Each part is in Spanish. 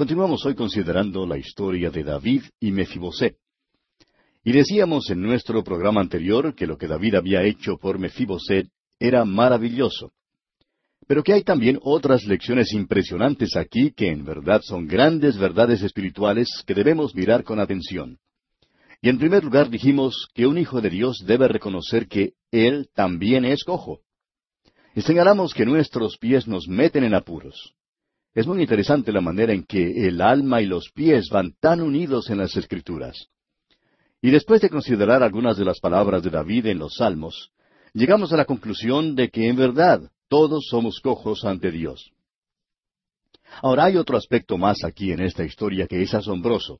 Continuamos hoy considerando la historia de David y Mefiboset. Y decíamos en nuestro programa anterior que lo que David había hecho por Mefiboset era maravilloso. Pero que hay también otras lecciones impresionantes aquí que en verdad son grandes verdades espirituales que debemos mirar con atención. Y en primer lugar dijimos que un hijo de Dios debe reconocer que Él también es cojo. Y señalamos que nuestros pies nos meten en apuros. Es muy interesante la manera en que el alma y los pies van tan unidos en las Escrituras. Y después de considerar algunas de las palabras de David en los Salmos, llegamos a la conclusión de que en verdad todos somos cojos ante Dios. Ahora hay otro aspecto más aquí en esta historia que es asombroso.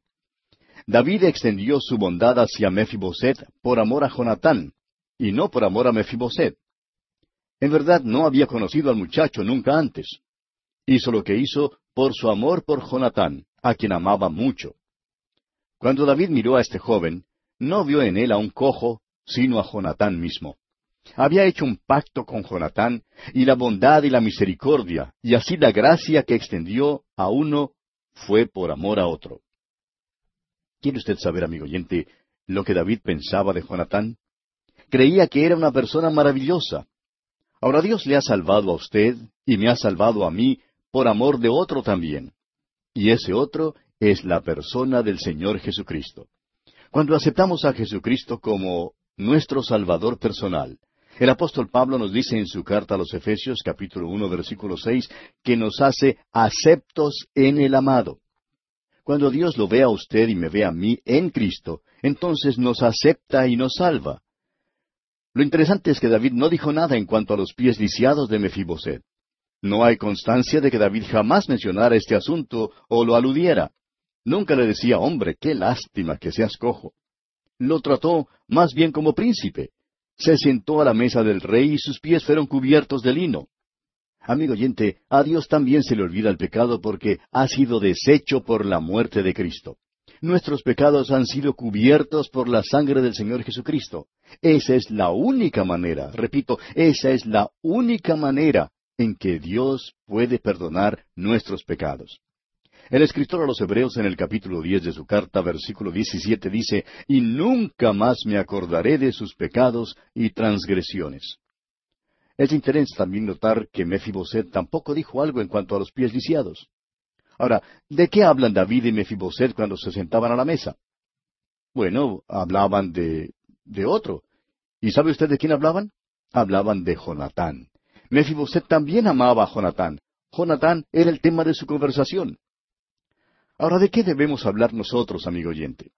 David extendió su bondad hacia Mefiboset por amor a Jonatán, y no por amor a Mefiboset. En verdad no había conocido al muchacho nunca antes. Hizo lo que hizo por su amor por Jonatán, a quien amaba mucho. Cuando David miró a este joven, no vio en él a un cojo, sino a Jonatán mismo. Había hecho un pacto con Jonatán y la bondad y la misericordia, y así la gracia que extendió a uno fue por amor a otro. ¿Quiere usted saber, amigo oyente, lo que David pensaba de Jonatán? Creía que era una persona maravillosa. Ahora Dios le ha salvado a usted y me ha salvado a mí por amor de otro también. Y ese otro es la persona del Señor Jesucristo. Cuando aceptamos a Jesucristo como nuestro Salvador personal, el apóstol Pablo nos dice en su carta a los Efesios capítulo uno versículo seis que nos hace aceptos en el amado. Cuando Dios lo ve a usted y me ve a mí en Cristo, entonces nos acepta y nos salva. Lo interesante es que David no dijo nada en cuanto a los pies lisiados de Mefiboset. No hay constancia de que David jamás mencionara este asunto o lo aludiera. Nunca le decía, hombre, qué lástima que seas cojo. Lo trató más bien como príncipe se sentó a la mesa del rey y sus pies fueron cubiertos de lino. Amigo oyente, a Dios también se le olvida el pecado porque ha sido deshecho por la muerte de Cristo. Nuestros pecados han sido cubiertos por la sangre del Señor Jesucristo. Esa es la única manera, repito, esa es la única manera en que Dios puede perdonar nuestros pecados. El escritor a los Hebreos en el capítulo diez de su carta, versículo diecisiete, dice, Y nunca más me acordaré de sus pecados y transgresiones. Es interesante también notar que Mefiboset tampoco dijo algo en cuanto a los pies lisiados. Ahora, ¿de qué hablan David y Mefiboset cuando se sentaban a la mesa? Bueno, hablaban de, de otro. ¿Y sabe usted de quién hablaban? Hablaban de Jonatán. Mefiboset también amaba a Jonatán. Jonatán era el tema de su conversación. Ahora, ¿de qué debemos hablar nosotros, amigo oyente?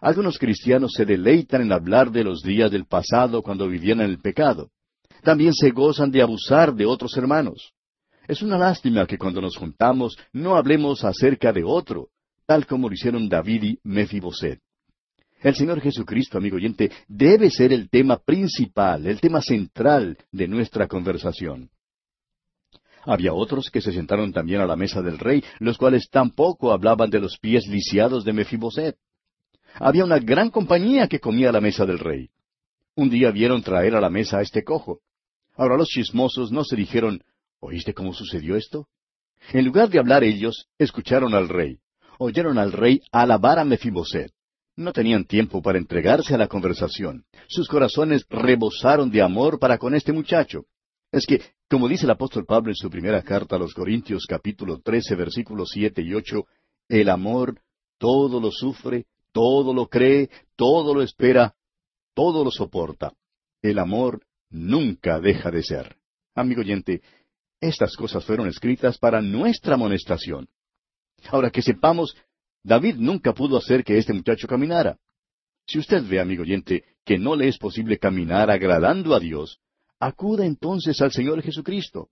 Algunos cristianos se deleitan en hablar de los días del pasado cuando vivían en el pecado. También se gozan de abusar de otros hermanos. Es una lástima que cuando nos juntamos no hablemos acerca de otro, tal como lo hicieron David y Mefiboset. El Señor Jesucristo, amigo oyente, debe ser el tema principal, el tema central de nuestra conversación. Había otros que se sentaron también a la mesa del rey, los cuales tampoco hablaban de los pies lisiados de Mefiboset. Había una gran compañía que comía a la mesa del rey. Un día vieron traer a la mesa a este cojo. Ahora los chismosos no se dijeron, ¿oíste cómo sucedió esto? En lugar de hablar ellos, escucharon al rey. Oyeron al rey alabar a Mefiboset. No tenían tiempo para entregarse a la conversación. Sus corazones rebosaron de amor para con este muchacho. Es que, como dice el apóstol Pablo en su primera carta a los Corintios capítulo trece versículos siete y ocho, el amor todo lo sufre, todo lo cree, todo lo espera, todo lo soporta. El amor nunca deja de ser. Amigo oyente, estas cosas fueron escritas para nuestra amonestación. Ahora que sepamos, David nunca pudo hacer que este muchacho caminara. Si usted ve, amigo oyente, que no le es posible caminar agradando a Dios, acuda entonces al Señor Jesucristo.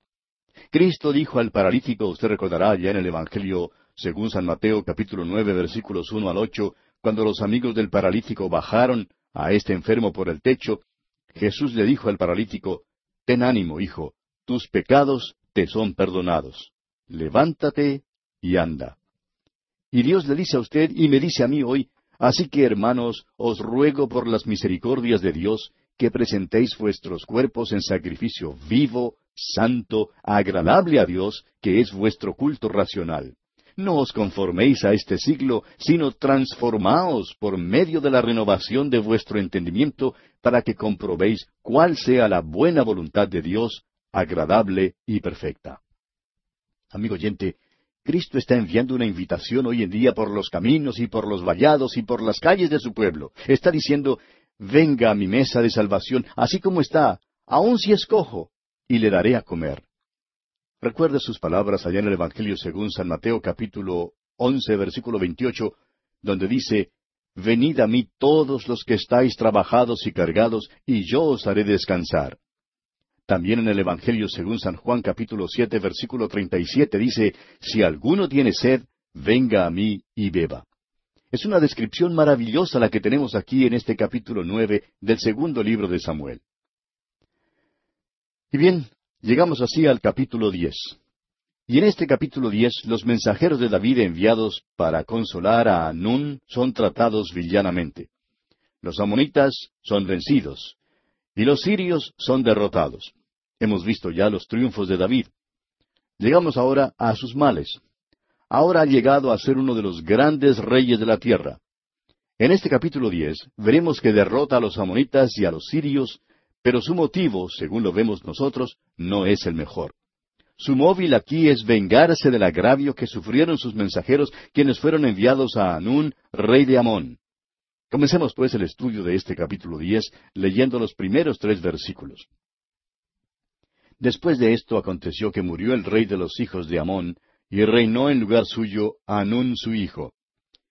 Cristo dijo al paralítico, usted recordará ya en el Evangelio, según San Mateo capítulo nueve versículos uno al ocho, cuando los amigos del paralítico bajaron a este enfermo por el techo, Jesús le dijo al paralítico, Ten ánimo, hijo, tus pecados te son perdonados. Levántate y anda. Y Dios le dice a usted y me dice a mí hoy, así que hermanos, os ruego por las misericordias de Dios, que presentéis vuestros cuerpos en sacrificio vivo, santo, agradable a Dios, que es vuestro culto racional. no os conforméis a este siglo, sino transformaos por medio de la renovación de vuestro entendimiento, para que comprobéis cuál sea la buena voluntad de Dios, agradable y perfecta. Amigo oyente, Cristo está enviando una invitación hoy en día por los caminos y por los vallados y por las calles de su pueblo. Está diciendo, venga a mi mesa de salvación, así como está, aun si escojo, y le daré a comer. Recuerde sus palabras allá en el Evangelio según San Mateo capítulo once versículo veintiocho, donde dice, Venid a mí todos los que estáis trabajados y cargados, y yo os haré descansar. También en el Evangelio según San Juan capítulo siete versículo treinta y siete dice, Si alguno tiene sed, venga a mí y beba. Es una descripción maravillosa la que tenemos aquí en este capítulo nueve del segundo libro de Samuel. Y bien, Llegamos así al capítulo diez. Y en este capítulo diez los mensajeros de David enviados para consolar a Anún son tratados villanamente. Los amonitas son vencidos, y los sirios son derrotados. Hemos visto ya los triunfos de David. Llegamos ahora a sus males. Ahora ha llegado a ser uno de los grandes reyes de la tierra. En este capítulo diez veremos que derrota a los amonitas y a los sirios pero su motivo, según lo vemos nosotros, no es el mejor. Su móvil aquí es vengarse del agravio que sufrieron sus mensajeros, quienes fueron enviados a Anún, rey de Amón. Comencemos pues el estudio de este capítulo diez, leyendo los primeros tres versículos. Después de esto aconteció que murió el rey de los hijos de Amón, y reinó en lugar suyo Anún su hijo.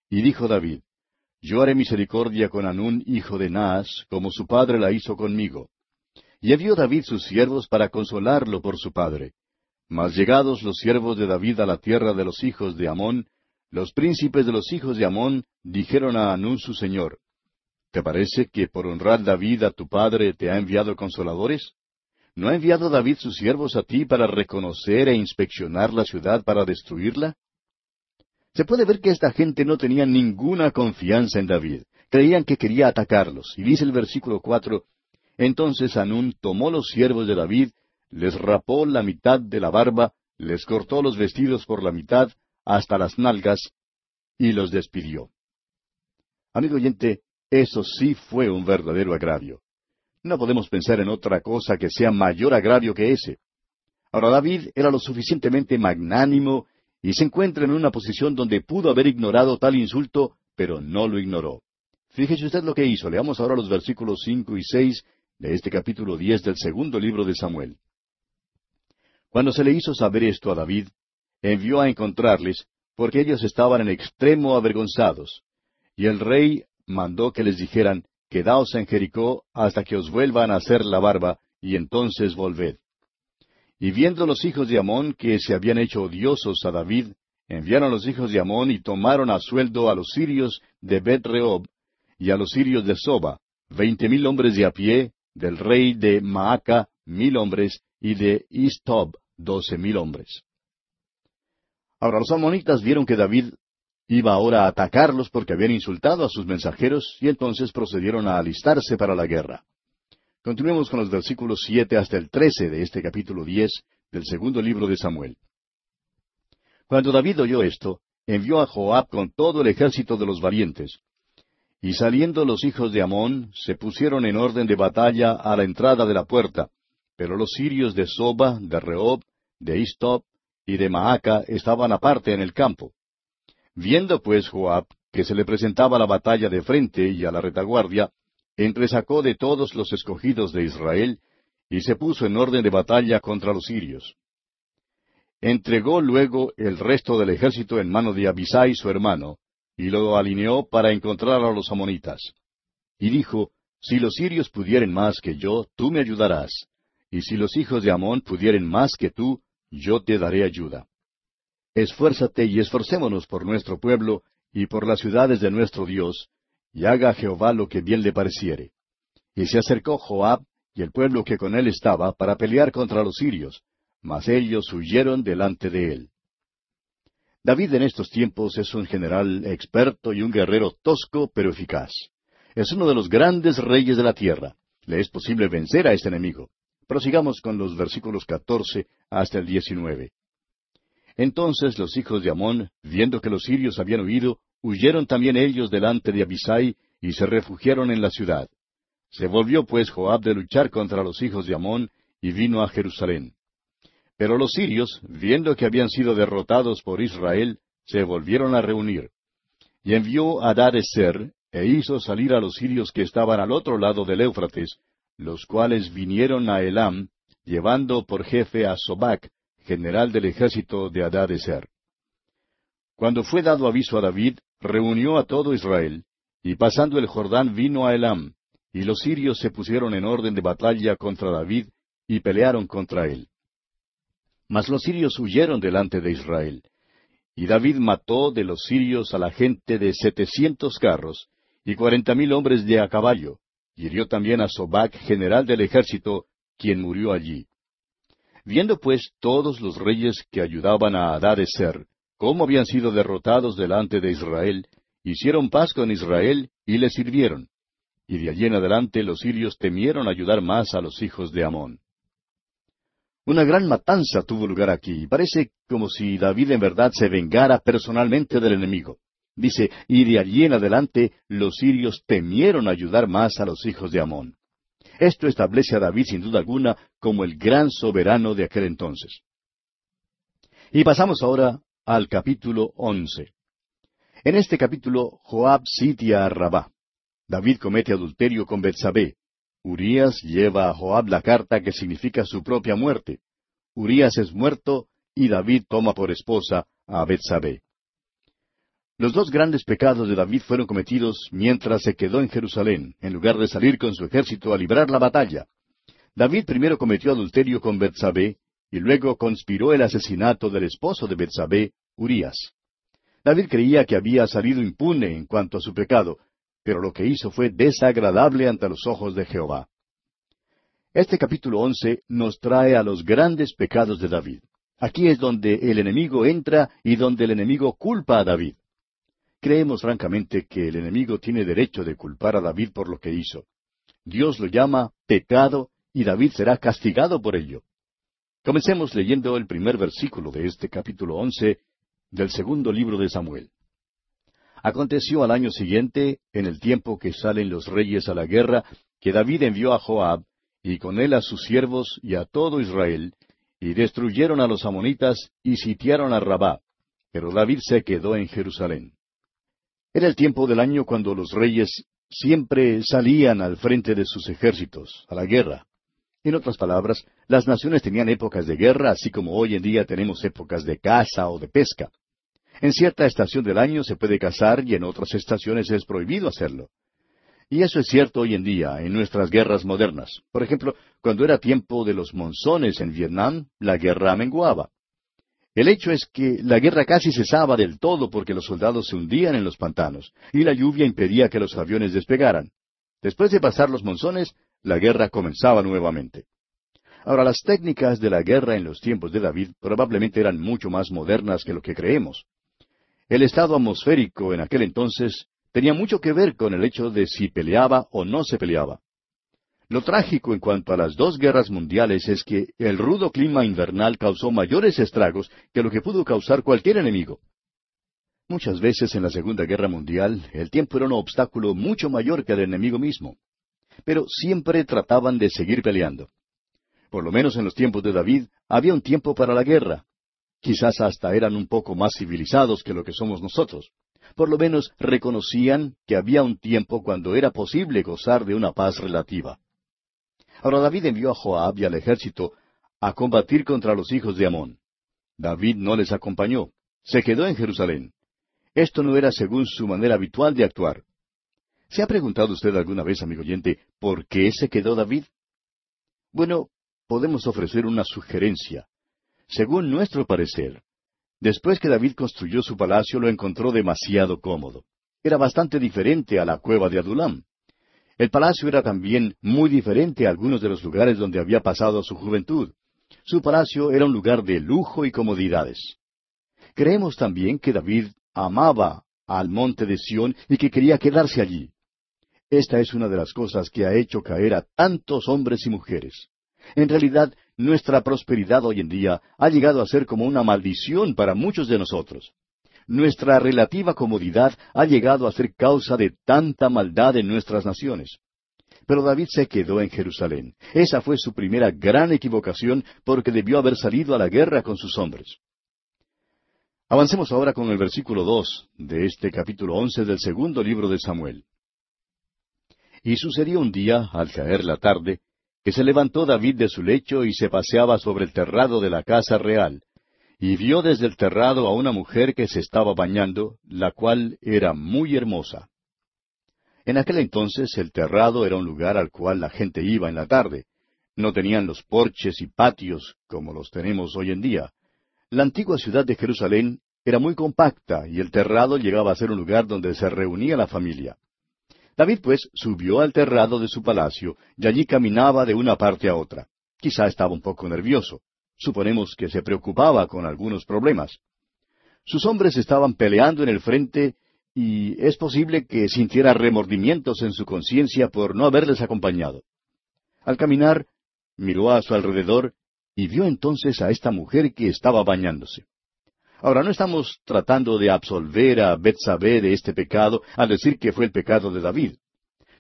Y dijo David, Yo haré misericordia con Anún hijo de Naas, como su padre la hizo conmigo. Y envió David sus siervos para consolarlo por su padre. Mas llegados los siervos de David a la tierra de los hijos de Amón, los príncipes de los hijos de Amón dijeron a Anún su señor, ¿Te parece que por honrar David a tu padre te ha enviado consoladores? ¿No ha enviado David sus siervos a ti para reconocer e inspeccionar la ciudad para destruirla? Se puede ver que esta gente no tenía ninguna confianza en David. Creían que quería atacarlos. Y dice el versículo cuatro, entonces Anún tomó los siervos de David, les rapó la mitad de la barba, les cortó los vestidos por la mitad, hasta las nalgas, y los despidió. Amigo oyente, eso sí fue un verdadero agravio. No podemos pensar en otra cosa que sea mayor agravio que ese. Ahora David era lo suficientemente magnánimo y se encuentra en una posición donde pudo haber ignorado tal insulto, pero no lo ignoró. Fíjese usted lo que hizo. Leamos ahora los versículos cinco y seis de este capítulo diez del segundo libro de Samuel. Cuando se le hizo saber esto a David, envió a encontrarles, porque ellos estaban en extremo avergonzados. Y el rey mandó que les dijeran, Quedaos en Jericó hasta que os vuelvan a hacer la barba, y entonces volved. Y viendo los hijos de Amón que se habían hecho odiosos a David, enviaron los hijos de Amón y tomaron a sueldo a los sirios de Bet Rehob y a los sirios de Soba, veinte mil hombres de a pie, del rey de Maaca mil hombres, y de Istob doce mil hombres. Ahora los amonitas vieron que David iba ahora a atacarlos porque habían insultado a sus mensajeros, y entonces procedieron a alistarse para la guerra. Continuemos con los versículos siete hasta el trece de este capítulo diez del segundo libro de Samuel. Cuando David oyó esto, envió a Joab con todo el ejército de los valientes, y saliendo los hijos de Amón, se pusieron en orden de batalla a la entrada de la puerta, pero los sirios de Soba, de Rehob, de Istob y de Maaca estaban aparte en el campo. Viendo pues Joab que se le presentaba la batalla de frente y a la retaguardia, entresacó de todos los escogidos de Israel, y se puso en orden de batalla contra los sirios. Entregó luego el resto del ejército en mano de Abisai su hermano, y lo alineó para encontrar a los amonitas. Y dijo, Si los sirios pudieren más que yo, tú me ayudarás, y si los hijos de Amón pudieren más que tú, yo te daré ayuda. Esfuérzate y esforcémonos por nuestro pueblo y por las ciudades de nuestro Dios, y haga Jehová lo que bien le pareciere. Y se acercó Joab y el pueblo que con él estaba para pelear contra los sirios, mas ellos huyeron delante de él. David en estos tiempos es un general experto y un guerrero tosco pero eficaz. Es uno de los grandes reyes de la tierra. Le es posible vencer a este enemigo. Prosigamos con los versículos catorce hasta el diecinueve. Entonces los hijos de Amón, viendo que los sirios habían huido, huyeron también ellos delante de Abisai y se refugiaron en la ciudad. Se volvió pues Joab de luchar contra los hijos de Amón y vino a Jerusalén. Pero los sirios, viendo que habían sido derrotados por Israel, se volvieron a reunir. Y envió a Dareser, e hizo salir a los sirios que estaban al otro lado del Éufrates, los cuales vinieron a Elam, llevando por jefe a Sobac, general del ejército de Adadeser. Cuando fue dado aviso a David, reunió a todo Israel, y pasando el Jordán vino a Elam, y los sirios se pusieron en orden de batalla contra David, y pelearon contra él. Mas los sirios huyeron delante de Israel. Y David mató de los sirios a la gente de setecientos carros, y cuarenta mil hombres de a caballo, hirió también a Sobac, general del ejército, quien murió allí. Viendo pues todos los reyes que ayudaban a Adadeser, cómo habían sido derrotados delante de Israel, hicieron paz con Israel y le sirvieron. Y de allí en adelante los sirios temieron ayudar más a los hijos de Amón. Una gran matanza tuvo lugar aquí, y parece como si David en verdad se vengara personalmente del enemigo. Dice, y de allí en adelante los sirios temieron ayudar más a los hijos de Amón. Esto establece a David sin duda alguna como el gran soberano de aquel entonces. Y pasamos ahora al capítulo once. En este capítulo Joab sitia a Rabá. David comete adulterio con Betsabé. Urías lleva a Joab la carta que significa su propia muerte. Urías es muerto y David toma por esposa a Betsabé. Los dos grandes pecados de David fueron cometidos mientras se quedó en Jerusalén, en lugar de salir con su ejército a librar la batalla. David primero cometió adulterio con Betsabé y luego conspiró el asesinato del esposo de Betsabé, Urías. David creía que había salido impune en cuanto a su pecado, pero lo que hizo fue desagradable ante los ojos de Jehová. Este capítulo once nos trae a los grandes pecados de David. Aquí es donde el enemigo entra y donde el enemigo culpa a David. Creemos francamente que el enemigo tiene derecho de culpar a David por lo que hizo. Dios lo llama pecado y David será castigado por ello. Comencemos leyendo el primer versículo de este capítulo once del segundo libro de Samuel. Aconteció al año siguiente, en el tiempo que salen los reyes a la guerra, que David envió a Joab, y con él a sus siervos y a todo Israel, y destruyeron a los amonitas y sitiaron a Rabá, pero David se quedó en Jerusalén. Era el tiempo del año cuando los reyes siempre salían al frente de sus ejércitos, a la guerra. En otras palabras, las naciones tenían épocas de guerra, así como hoy en día tenemos épocas de caza o de pesca. En cierta estación del año se puede cazar y en otras estaciones es prohibido hacerlo. Y eso es cierto hoy en día, en nuestras guerras modernas. Por ejemplo, cuando era tiempo de los monzones en Vietnam, la guerra menguaba. El hecho es que la guerra casi cesaba del todo porque los soldados se hundían en los pantanos y la lluvia impedía que los aviones despegaran. Después de pasar los monzones, la guerra comenzaba nuevamente. Ahora, las técnicas de la guerra en los tiempos de David probablemente eran mucho más modernas que lo que creemos. El estado atmosférico en aquel entonces tenía mucho que ver con el hecho de si peleaba o no se peleaba. Lo trágico en cuanto a las dos guerras mundiales es que el rudo clima invernal causó mayores estragos que lo que pudo causar cualquier enemigo. Muchas veces en la Segunda Guerra Mundial el tiempo era un obstáculo mucho mayor que el enemigo mismo. Pero siempre trataban de seguir peleando. Por lo menos en los tiempos de David había un tiempo para la guerra. Quizás hasta eran un poco más civilizados que lo que somos nosotros. Por lo menos reconocían que había un tiempo cuando era posible gozar de una paz relativa. Ahora David envió a Joab y al ejército a combatir contra los hijos de Amón. David no les acompañó, se quedó en Jerusalén. Esto no era según su manera habitual de actuar. ¿Se ha preguntado usted alguna vez, amigo oyente, por qué se quedó David? Bueno, podemos ofrecer una sugerencia. Según nuestro parecer, después que David construyó su palacio lo encontró demasiado cómodo. Era bastante diferente a la cueva de Adulam. El palacio era también muy diferente a algunos de los lugares donde había pasado su juventud. Su palacio era un lugar de lujo y comodidades. Creemos también que David amaba al monte de Sión y que quería quedarse allí. Esta es una de las cosas que ha hecho caer a tantos hombres y mujeres. En realidad, nuestra prosperidad hoy en día ha llegado a ser como una maldición para muchos de nosotros. Nuestra relativa comodidad ha llegado a ser causa de tanta maldad en nuestras naciones. Pero David se quedó en Jerusalén. Esa fue su primera gran equivocación porque debió haber salido a la guerra con sus hombres. Avancemos ahora con el versículo dos de este capítulo once del segundo libro de Samuel. Y sucedió un día, al caer la tarde, que se levantó David de su lecho y se paseaba sobre el terrado de la casa real, y vio desde el terrado a una mujer que se estaba bañando, la cual era muy hermosa. En aquel entonces el terrado era un lugar al cual la gente iba en la tarde. No tenían los porches y patios como los tenemos hoy en día. La antigua ciudad de Jerusalén era muy compacta y el terrado llegaba a ser un lugar donde se reunía la familia. David, pues, subió al terrado de su palacio y allí caminaba de una parte a otra. Quizá estaba un poco nervioso. Suponemos que se preocupaba con algunos problemas. Sus hombres estaban peleando en el frente y es posible que sintiera remordimientos en su conciencia por no haberles acompañado. Al caminar, miró a su alrededor y vio entonces a esta mujer que estaba bañándose. Ahora, no estamos tratando de absolver a Betsabé de este pecado al decir que fue el pecado de David.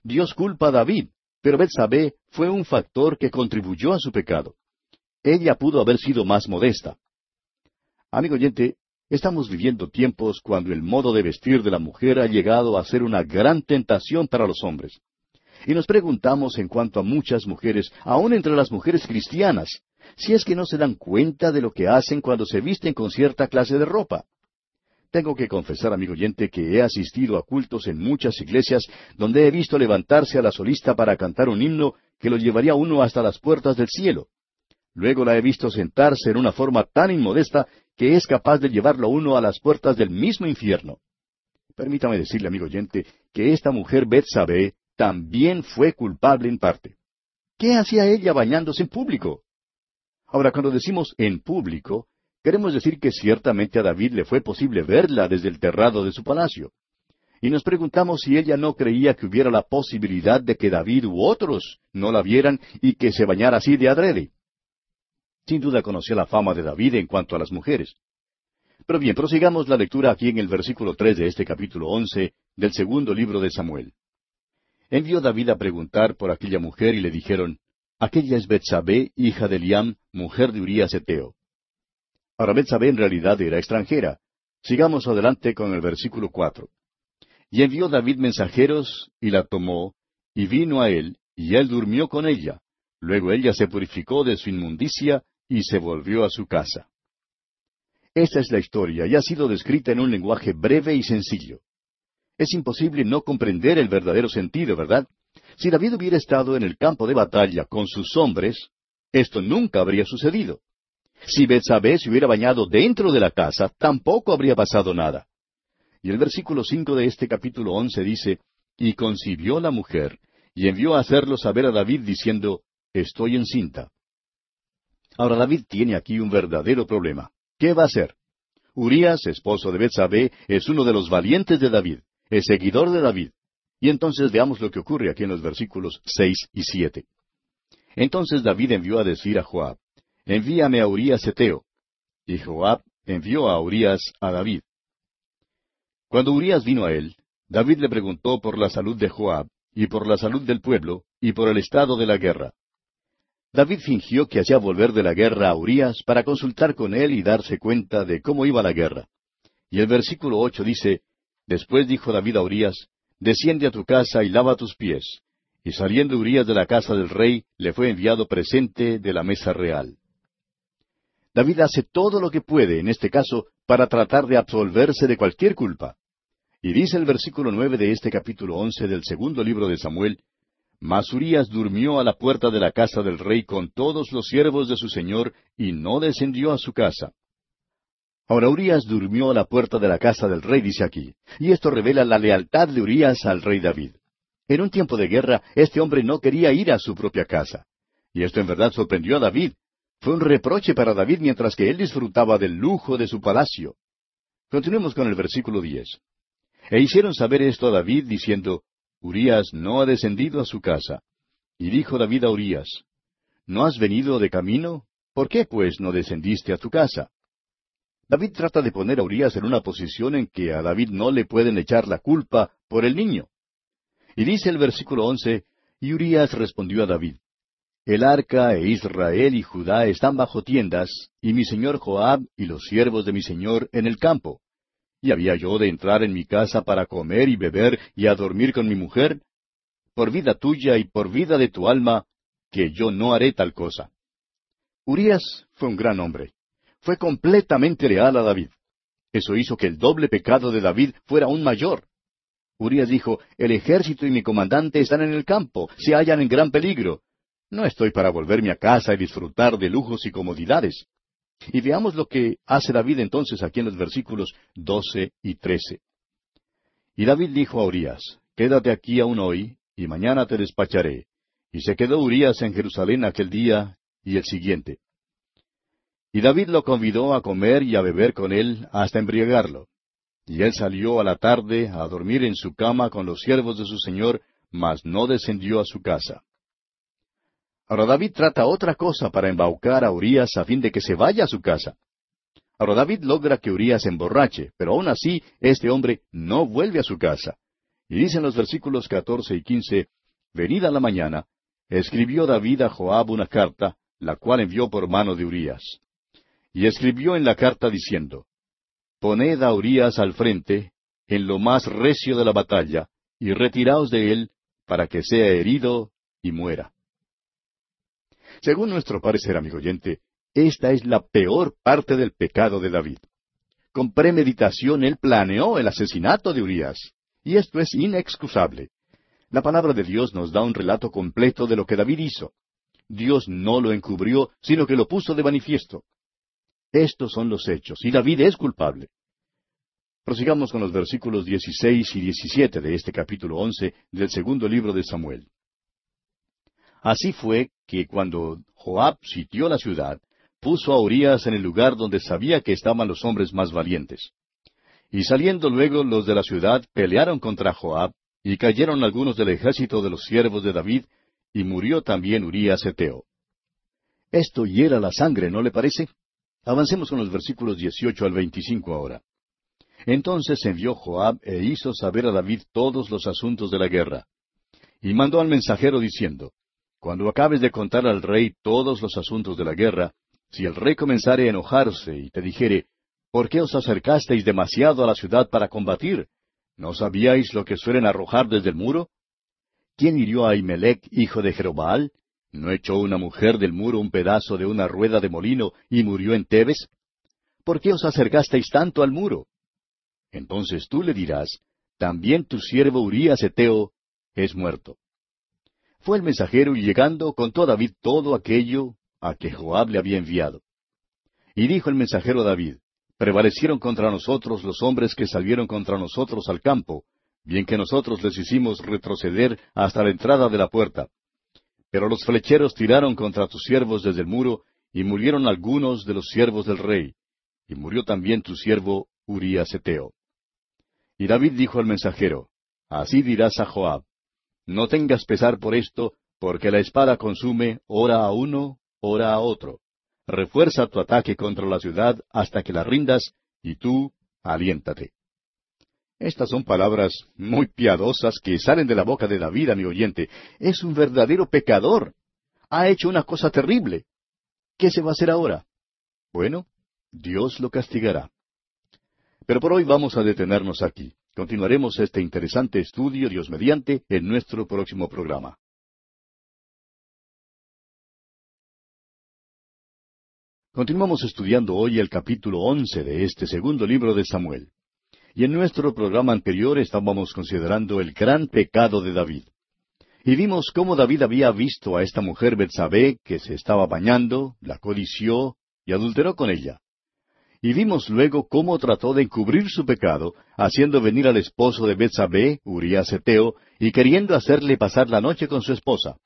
Dios culpa a David, pero Betsabé fue un factor que contribuyó a su pecado. Ella pudo haber sido más modesta. Amigo oyente, estamos viviendo tiempos cuando el modo de vestir de la mujer ha llegado a ser una gran tentación para los hombres. Y nos preguntamos en cuanto a muchas mujeres, aun entre las mujeres cristianas, si es que no se dan cuenta de lo que hacen cuando se visten con cierta clase de ropa. Tengo que confesar, amigo oyente, que he asistido a cultos en muchas iglesias donde he visto levantarse a la solista para cantar un himno que lo llevaría uno hasta las puertas del cielo. Luego la he visto sentarse en una forma tan inmodesta que es capaz de llevarlo uno a las puertas del mismo infierno. Permítame decirle, amigo oyente, que esta mujer Betsabé también fue culpable en parte. ¿Qué hacía ella bañándose en público? Ahora, cuando decimos en público, queremos decir que ciertamente a David le fue posible verla desde el terrado de su palacio. Y nos preguntamos si ella no creía que hubiera la posibilidad de que David u otros no la vieran y que se bañara así de adrede. Sin duda conoció la fama de David en cuanto a las mujeres. Pero bien, prosigamos la lectura aquí en el versículo tres de este capítulo once del segundo libro de Samuel. Envió David a preguntar por aquella mujer y le dijeron, Aquella es Betsabé, hija de Liam, mujer de Urías Eteo. Ahora Betsabé en realidad era extranjera. Sigamos adelante con el versículo cuatro. Y envió David mensajeros, y la tomó, y vino a él, y él durmió con ella. Luego ella se purificó de su inmundicia, y se volvió a su casa. Esta es la historia, y ha sido descrita en un lenguaje breve y sencillo. Es imposible no comprender el verdadero sentido, ¿verdad? Si David hubiera estado en el campo de batalla con sus hombres, esto nunca habría sucedido. Si Betsabé se hubiera bañado dentro de la casa, tampoco habría pasado nada. Y el versículo cinco de este capítulo once dice, Y concibió la mujer, y envió a hacerlo saber a David diciendo, Estoy encinta. Ahora David tiene aquí un verdadero problema. ¿Qué va a hacer? Urías, esposo de Betsabé, es uno de los valientes de David, es seguidor de David. Y entonces veamos lo que ocurre aquí en los versículos seis y siete. Entonces David envió a decir a Joab, envíame a Urías Eteo. Y Joab envió a Urías a David. Cuando Urías vino a él, David le preguntó por la salud de Joab, y por la salud del pueblo, y por el estado de la guerra. David fingió que hacía volver de la guerra a Urías para consultar con él y darse cuenta de cómo iba la guerra. Y el versículo ocho dice, Después dijo David a Urías, desciende a tu casa y lava tus pies. Y saliendo Urías de la casa del rey, le fue enviado presente de la mesa real. David hace todo lo que puede, en este caso, para tratar de absolverse de cualquier culpa. Y dice el versículo nueve de este capítulo once del segundo libro de Samuel, Mas Urías durmió a la puerta de la casa del rey con todos los siervos de su señor, y no descendió a su casa. Ahora Urias durmió a la puerta de la casa del rey, dice aquí, y esto revela la lealtad de Urias al rey David. En un tiempo de guerra, este hombre no quería ir a su propia casa. Y esto en verdad sorprendió a David. Fue un reproche para David mientras que él disfrutaba del lujo de su palacio. Continuemos con el versículo diez. E hicieron saber esto a David diciendo, Urias no ha descendido a su casa. Y dijo David a Urias, ¿no has venido de camino? ¿Por qué, pues, no descendiste a tu casa? David trata de poner a Urias en una posición en que a David no le pueden echar la culpa por el niño. Y dice el versículo once, y Urias respondió a David, El arca e Israel y Judá están bajo tiendas, y mi señor Joab y los siervos de mi señor en el campo. ¿Y había yo de entrar en mi casa para comer y beber y a dormir con mi mujer? Por vida tuya y por vida de tu alma, que yo no haré tal cosa. Urias fue un gran hombre. Fue completamente leal a David. Eso hizo que el doble pecado de David fuera aún mayor. Urias dijo, El ejército y mi comandante están en el campo, se hallan en gran peligro. No estoy para volverme a casa y disfrutar de lujos y comodidades. Y veamos lo que hace David entonces aquí en los versículos doce y trece. Y David dijo a Urias, Quédate aquí aún hoy, y mañana te despacharé. Y se quedó Urias en Jerusalén aquel día y el siguiente. Y David lo convidó a comer y a beber con él hasta embriagarlo. Y él salió a la tarde a dormir en su cama con los siervos de su señor, mas no descendió a su casa. Ahora David trata otra cosa para embaucar a Urias a fin de que se vaya a su casa. Ahora David logra que Urias emborrache, pero aún así este hombre no vuelve a su casa. Y dicen los versículos catorce y quince, Venida la mañana, escribió David a Joab una carta, la cual envió por mano de Urías. Y escribió en la carta diciendo, Poned a Urías al frente, en lo más recio de la batalla, y retiraos de él, para que sea herido y muera. Según nuestro parecer, amigo oyente, esta es la peor parte del pecado de David. Con premeditación él planeó el asesinato de Urías, y esto es inexcusable. La palabra de Dios nos da un relato completo de lo que David hizo. Dios no lo encubrió, sino que lo puso de manifiesto. Estos son los hechos, y David es culpable. Prosigamos con los versículos 16 y 17 de este capítulo 11 del segundo libro de Samuel. Así fue que cuando Joab sitió la ciudad, puso a Urias en el lugar donde sabía que estaban los hombres más valientes. Y saliendo luego los de la ciudad, pelearon contra Joab, y cayeron algunos del ejército de los siervos de David, y murió también Urías Eteo. Esto hiera la sangre, ¿no le parece? Avancemos con los versículos 18 al 25 ahora. Entonces envió Joab e hizo saber a David todos los asuntos de la guerra. Y mandó al mensajero diciendo, Cuando acabes de contar al rey todos los asuntos de la guerra, si el rey comenzare a enojarse y te dijere, ¿por qué os acercasteis demasiado a la ciudad para combatir? ¿No sabíais lo que suelen arrojar desde el muro? ¿Quién hirió a Ahimelech, hijo de Jerobal? ¿No echó una mujer del muro un pedazo de una rueda de molino y murió en Tebes? ¿Por qué os acercasteis tanto al muro? Entonces tú le dirás, también tu siervo Urías Eteo es muerto. Fue el mensajero y llegando contó a David todo aquello a que Joab le había enviado. Y dijo el mensajero a David, prevalecieron contra nosotros los hombres que salieron contra nosotros al campo, bien que nosotros les hicimos retroceder hasta la entrada de la puerta. Pero los flecheros tiraron contra tus siervos desde el muro, y murieron algunos de los siervos del rey, y murió también tu siervo Urías Eteo. Y David dijo al mensajero, Así dirás a Joab, No tengas pesar por esto, porque la espada consume ora a uno, ora a otro refuerza tu ataque contra la ciudad hasta que la rindas, y tú aliéntate. Estas son palabras muy piadosas que salen de la boca de David, a mi oyente. Es un verdadero pecador. Ha hecho una cosa terrible. ¿Qué se va a hacer ahora? Bueno, Dios lo castigará. Pero por hoy vamos a detenernos aquí. Continuaremos este interesante estudio, Dios mediante, en nuestro próximo programa. Continuamos estudiando hoy el capítulo once de este segundo libro de Samuel. Y en nuestro programa anterior estábamos considerando el gran pecado de David. Y vimos cómo David había visto a esta mujer Betsabé que se estaba bañando, la codició y adulteró con ella. Y vimos luego cómo trató de encubrir su pecado, haciendo venir al esposo de Betsabé, Urías Eteo, y queriendo hacerle pasar la noche con su esposa.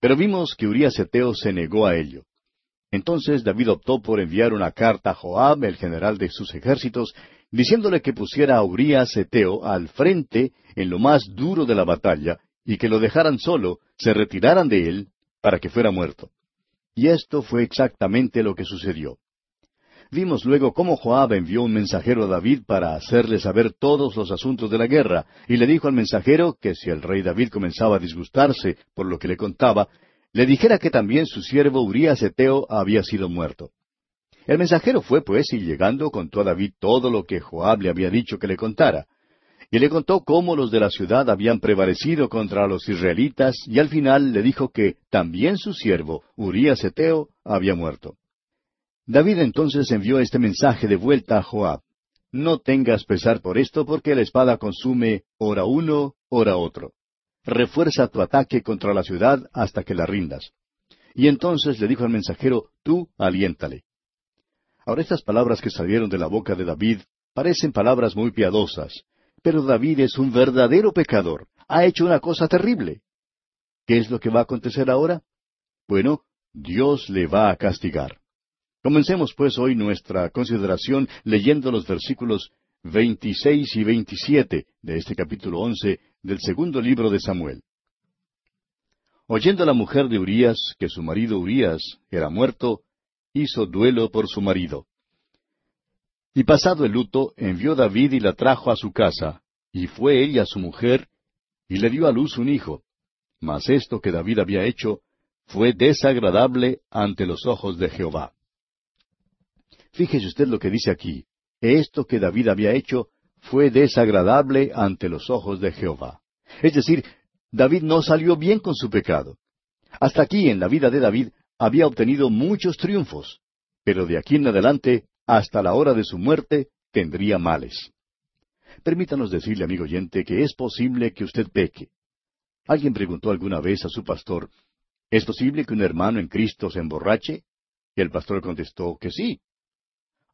Pero vimos que Urías Eteo se negó a ello. Entonces David optó por enviar una carta a Joab, el general de sus ejércitos, diciéndole que pusiera a Urías Eteo al frente en lo más duro de la batalla y que lo dejaran solo, se retiraran de él, para que fuera muerto. Y esto fue exactamente lo que sucedió. Vimos luego cómo Joab envió un mensajero a David para hacerle saber todos los asuntos de la guerra, y le dijo al mensajero que si el rey David comenzaba a disgustarse por lo que le contaba, le dijera que también su siervo Urías Eteo había sido muerto. El mensajero fue pues y llegando contó a David todo lo que Joab le había dicho que le contara. Y le contó cómo los de la ciudad habían prevalecido contra los israelitas, y al final le dijo que también su siervo, Urías Eteo, había muerto. David entonces envió este mensaje de vuelta a Joab. No tengas pesar por esto, porque la espada consume ora uno, ora otro. Refuerza tu ataque contra la ciudad hasta que la rindas. Y entonces le dijo al mensajero, tú aliéntale. Ahora estas palabras que salieron de la boca de David parecen palabras muy piadosas, pero David es un verdadero pecador. Ha hecho una cosa terrible. ¿Qué es lo que va a acontecer ahora? Bueno, Dios le va a castigar. Comencemos pues hoy nuestra consideración leyendo los versículos 26 y 27 de este capítulo 11 del segundo libro de Samuel. Oyendo la mujer de Urías que su marido Urías era muerto, hizo duelo por su marido. Y pasado el luto, envió David y la trajo a su casa, y fue ella su mujer, y le dio a luz un hijo. Mas esto que David había hecho fue desagradable ante los ojos de Jehová. Fíjese usted lo que dice aquí. Esto que David había hecho fue desagradable ante los ojos de Jehová. Es decir, David no salió bien con su pecado. Hasta aquí en la vida de David había obtenido muchos triunfos, pero de aquí en adelante, hasta la hora de su muerte, tendría males. Permítanos decirle, amigo oyente, que es posible que usted peque. Alguien preguntó alguna vez a su pastor, ¿es posible que un hermano en Cristo se emborrache? Y el pastor contestó que sí.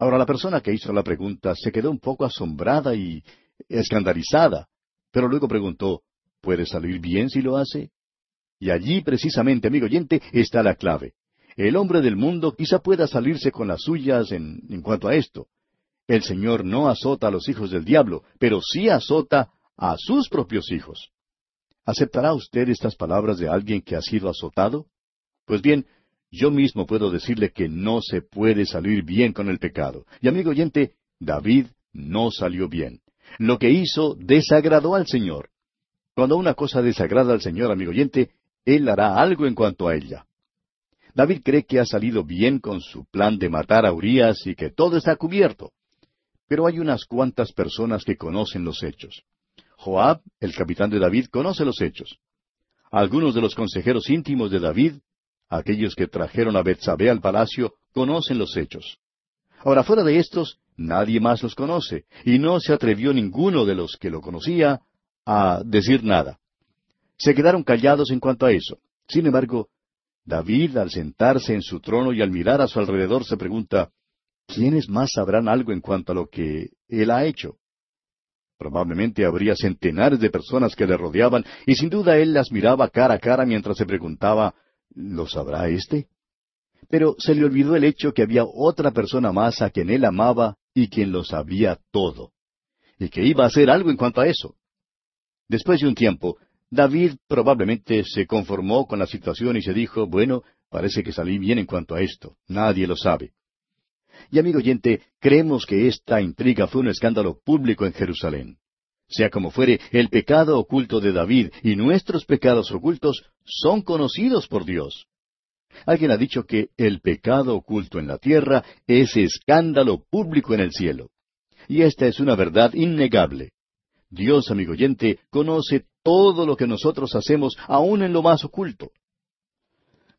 Ahora la persona que hizo la pregunta se quedó un poco asombrada y escandalizada, pero luego preguntó, ¿puede salir bien si lo hace? Y allí precisamente, amigo oyente, está la clave. El hombre del mundo quizá pueda salirse con las suyas en, en cuanto a esto. El Señor no azota a los hijos del diablo, pero sí azota a sus propios hijos. ¿Aceptará usted estas palabras de alguien que ha sido azotado? Pues bien, yo mismo puedo decirle que no se puede salir bien con el pecado. Y amigo oyente, David no salió bien. Lo que hizo desagradó al Señor. Cuando una cosa desagrada al Señor, amigo oyente, Él hará algo en cuanto a ella. David cree que ha salido bien con su plan de matar a Urias y que todo está cubierto. Pero hay unas cuantas personas que conocen los hechos. Joab, el capitán de David, conoce los hechos. Algunos de los consejeros íntimos de David Aquellos que trajeron a Betsabé al palacio conocen los hechos. Ahora, fuera de estos, nadie más los conoce, y no se atrevió ninguno de los que lo conocía a decir nada. Se quedaron callados en cuanto a eso. Sin embargo, David, al sentarse en su trono y al mirar a su alrededor, se pregunta, ¿quiénes más sabrán algo en cuanto a lo que él ha hecho? Probablemente habría centenares de personas que le rodeaban, y sin duda él las miraba cara a cara mientras se preguntaba, ¿Lo sabrá éste? Pero se le olvidó el hecho que había otra persona más a quien él amaba y quien lo sabía todo, y que iba a hacer algo en cuanto a eso. Después de un tiempo, David probablemente se conformó con la situación y se dijo, bueno, parece que salí bien en cuanto a esto, nadie lo sabe. Y amigo oyente, creemos que esta intriga fue un escándalo público en Jerusalén. Sea como fuere, el pecado oculto de David y nuestros pecados ocultos son conocidos por Dios. Alguien ha dicho que el pecado oculto en la tierra es escándalo público en el cielo. Y esta es una verdad innegable. Dios, amigo oyente, conoce todo lo que nosotros hacemos, aun en lo más oculto.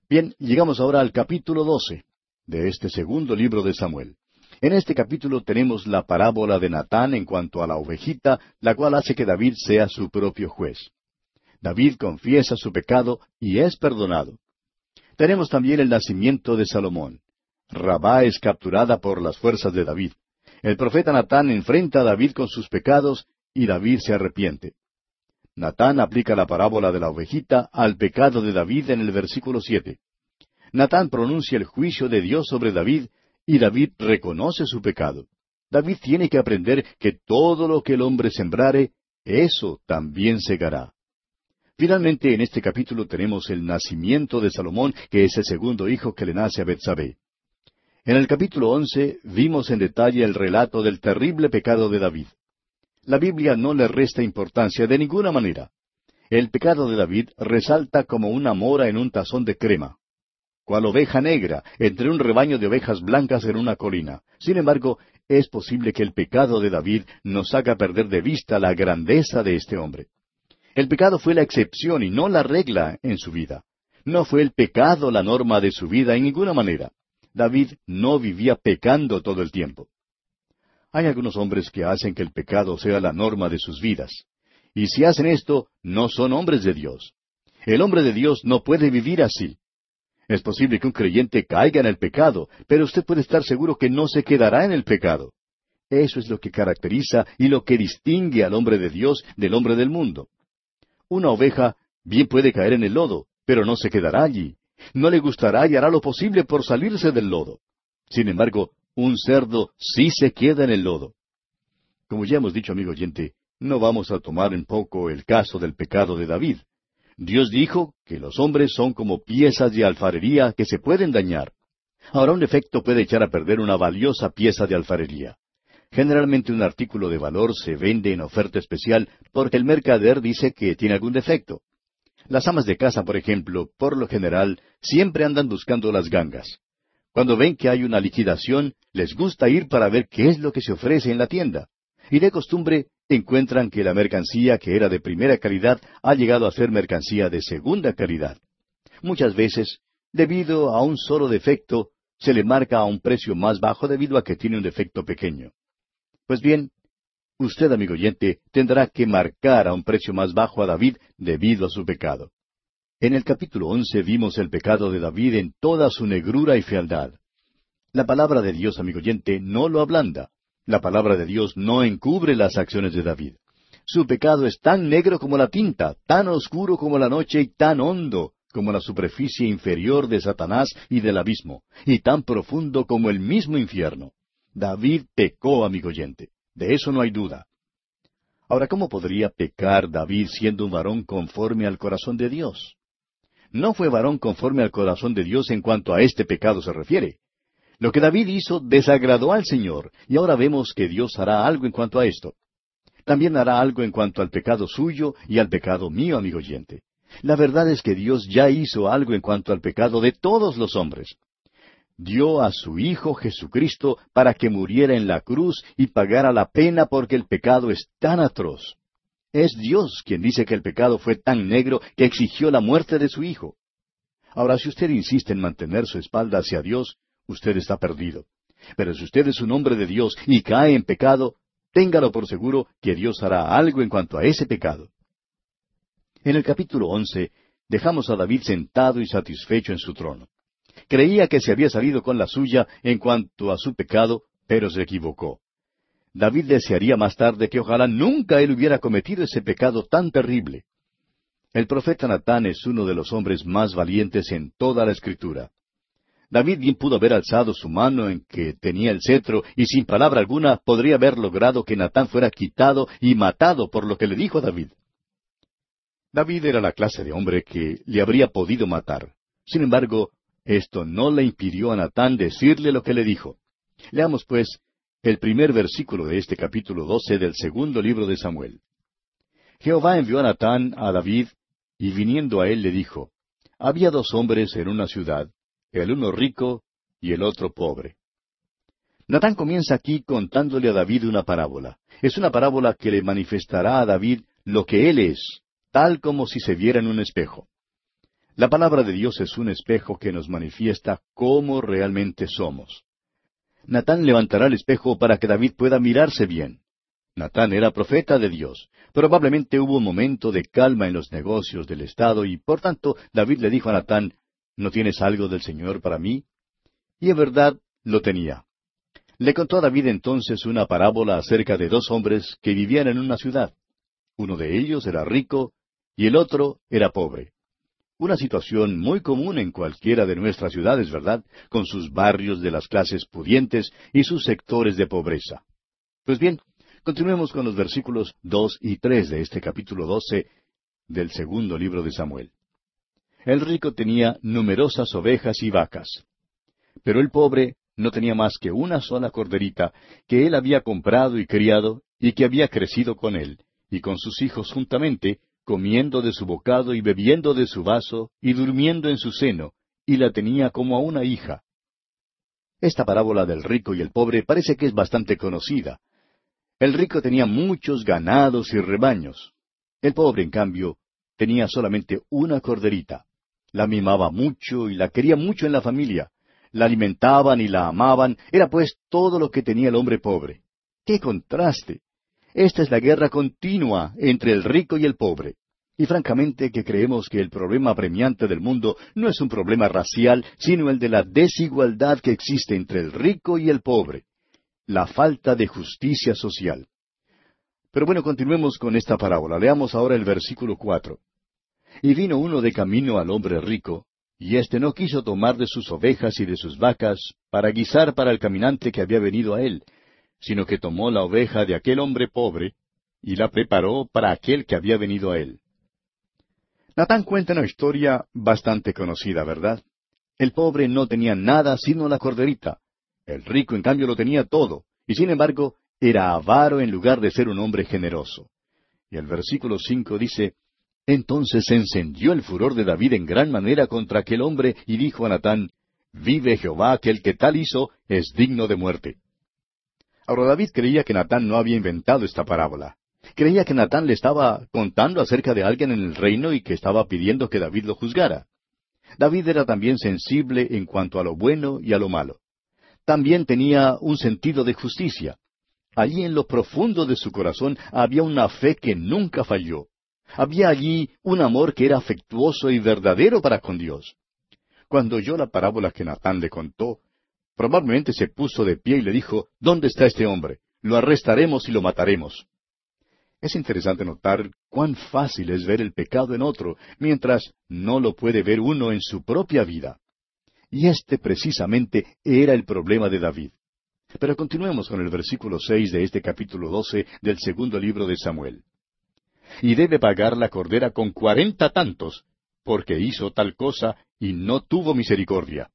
Bien, llegamos ahora al capítulo doce de este segundo libro de Samuel. En este capítulo tenemos la parábola de Natán en cuanto a la ovejita, la cual hace que David sea su propio juez. David confiesa su pecado y es perdonado. Tenemos también el nacimiento de Salomón. Rabá es capturada por las fuerzas de David. El profeta Natán enfrenta a David con sus pecados y David se arrepiente. Natán aplica la parábola de la ovejita al pecado de David en el versículo siete. Natán pronuncia el juicio de Dios sobre David y David reconoce su pecado. David tiene que aprender que todo lo que el hombre sembrare, eso también segará. Finalmente, en este capítulo tenemos el nacimiento de Salomón, que es el segundo hijo que le nace a Betsabé. En el capítulo once vimos en detalle el relato del terrible pecado de David. La Biblia no le resta importancia de ninguna manera. El pecado de David resalta como una mora en un tazón de crema, cual oveja negra entre un rebaño de ovejas blancas en una colina. Sin embargo, es posible que el pecado de David nos haga perder de vista la grandeza de este hombre. El pecado fue la excepción y no la regla en su vida. No fue el pecado la norma de su vida en ninguna manera. David no vivía pecando todo el tiempo. Hay algunos hombres que hacen que el pecado sea la norma de sus vidas. Y si hacen esto, no son hombres de Dios. El hombre de Dios no puede vivir así. Es posible que un creyente caiga en el pecado, pero usted puede estar seguro que no se quedará en el pecado. Eso es lo que caracteriza y lo que distingue al hombre de Dios del hombre del mundo. Una oveja bien puede caer en el lodo, pero no se quedará allí. No le gustará y hará lo posible por salirse del lodo. Sin embargo, un cerdo sí se queda en el lodo. Como ya hemos dicho, amigo oyente, no vamos a tomar en poco el caso del pecado de David. Dios dijo que los hombres son como piezas de alfarería que se pueden dañar. Ahora un defecto puede echar a perder una valiosa pieza de alfarería. Generalmente un artículo de valor se vende en oferta especial porque el mercader dice que tiene algún defecto. Las amas de casa, por ejemplo, por lo general, siempre andan buscando las gangas. Cuando ven que hay una liquidación, les gusta ir para ver qué es lo que se ofrece en la tienda. Y de costumbre encuentran que la mercancía que era de primera calidad ha llegado a ser mercancía de segunda calidad. Muchas veces, debido a un solo defecto, se le marca a un precio más bajo debido a que tiene un defecto pequeño. Pues bien, usted, amigo oyente, tendrá que marcar a un precio más bajo a David debido a su pecado. En el capítulo once vimos el pecado de David en toda su negrura y fealdad. La palabra de Dios, amigo oyente, no lo ablanda. La palabra de Dios no encubre las acciones de David. Su pecado es tan negro como la tinta, tan oscuro como la noche y tan hondo como la superficie inferior de Satanás y del abismo, y tan profundo como el mismo infierno. David pecó, amigo oyente. De eso no hay duda. Ahora, ¿cómo podría pecar David siendo un varón conforme al corazón de Dios? No fue varón conforme al corazón de Dios en cuanto a este pecado se refiere. Lo que David hizo desagradó al Señor, y ahora vemos que Dios hará algo en cuanto a esto. También hará algo en cuanto al pecado suyo y al pecado mío, amigo oyente. La verdad es que Dios ya hizo algo en cuanto al pecado de todos los hombres dio a su Hijo Jesucristo para que muriera en la cruz y pagara la pena porque el pecado es tan atroz. Es Dios quien dice que el pecado fue tan negro que exigió la muerte de su Hijo. Ahora, si usted insiste en mantener su espalda hacia Dios, usted está perdido. Pero si usted es un hombre de Dios y cae en pecado, téngalo por seguro que Dios hará algo en cuanto a ese pecado. En el capítulo once dejamos a David sentado y satisfecho en su trono. Creía que se había salido con la suya en cuanto a su pecado, pero se equivocó. David desearía más tarde que ojalá nunca él hubiera cometido ese pecado tan terrible. El profeta Natán es uno de los hombres más valientes en toda la escritura. David bien pudo haber alzado su mano en que tenía el cetro y sin palabra alguna podría haber logrado que Natán fuera quitado y matado por lo que le dijo a David. David era la clase de hombre que le habría podido matar. Sin embargo, esto no le impidió a Natán decirle lo que le dijo. Leamos, pues, el primer versículo de este capítulo doce del segundo libro de Samuel. Jehová envió a Natán a David, y viniendo a él le dijo, Había dos hombres en una ciudad, el uno rico y el otro pobre. Natán comienza aquí contándole a David una parábola. Es una parábola que le manifestará a David lo que él es, tal como si se viera en un espejo. La palabra de Dios es un espejo que nos manifiesta cómo realmente somos. Natán levantará el espejo para que David pueda mirarse bien. Natán era profeta de Dios. Probablemente hubo un momento de calma en los negocios del Estado y por tanto David le dijo a Natán, ¿no tienes algo del Señor para mí? Y en verdad lo tenía. Le contó a David entonces una parábola acerca de dos hombres que vivían en una ciudad. Uno de ellos era rico y el otro era pobre. Una situación muy común en cualquiera de nuestras ciudades, ¿verdad? Con sus barrios de las clases pudientes y sus sectores de pobreza. Pues bien, continuemos con los versículos dos y tres de este capítulo doce, del segundo libro de Samuel. El rico tenía numerosas ovejas y vacas, pero el pobre no tenía más que una sola corderita que él había comprado y criado y que había crecido con él, y con sus hijos juntamente, comiendo de su bocado y bebiendo de su vaso y durmiendo en su seno, y la tenía como a una hija. Esta parábola del rico y el pobre parece que es bastante conocida. El rico tenía muchos ganados y rebaños. El pobre, en cambio, tenía solamente una corderita. La mimaba mucho y la quería mucho en la familia. La alimentaban y la amaban. Era pues todo lo que tenía el hombre pobre. ¡Qué contraste! Esta es la guerra continua entre el rico y el pobre. Y francamente que creemos que el problema apremiante del mundo no es un problema racial, sino el de la desigualdad que existe entre el rico y el pobre. La falta de justicia social. Pero bueno, continuemos con esta parábola. Leamos ahora el versículo cuatro. Y vino uno de camino al hombre rico, y éste no quiso tomar de sus ovejas y de sus vacas para guisar para el caminante que había venido a él, sino que tomó la oveja de aquel hombre pobre y la preparó para aquel que había venido a él. Natán cuenta una historia bastante conocida, ¿verdad? El pobre no tenía nada sino la corderita. El rico, en cambio, lo tenía todo, y sin embargo, era avaro en lugar de ser un hombre generoso. Y el versículo cinco dice, Entonces se encendió el furor de David en gran manera contra aquel hombre, y dijo a Natán, Vive Jehová, que el que tal hizo es digno de muerte. Ahora David creía que Natán no había inventado esta parábola. Creía que Natán le estaba contando acerca de alguien en el reino y que estaba pidiendo que David lo juzgara. David era también sensible en cuanto a lo bueno y a lo malo. También tenía un sentido de justicia. Allí en lo profundo de su corazón había una fe que nunca falló. Había allí un amor que era afectuoso y verdadero para con Dios. Cuando oyó la parábola que Natán le contó, Probablemente se puso de pie y le dijo, ¿Dónde está este hombre? Lo arrestaremos y lo mataremos. Es interesante notar cuán fácil es ver el pecado en otro, mientras no lo puede ver uno en su propia vida. Y este precisamente era el problema de David. Pero continuemos con el versículo seis de este capítulo doce del segundo libro de Samuel. Y debe pagar la cordera con cuarenta tantos, porque hizo tal cosa y no tuvo misericordia.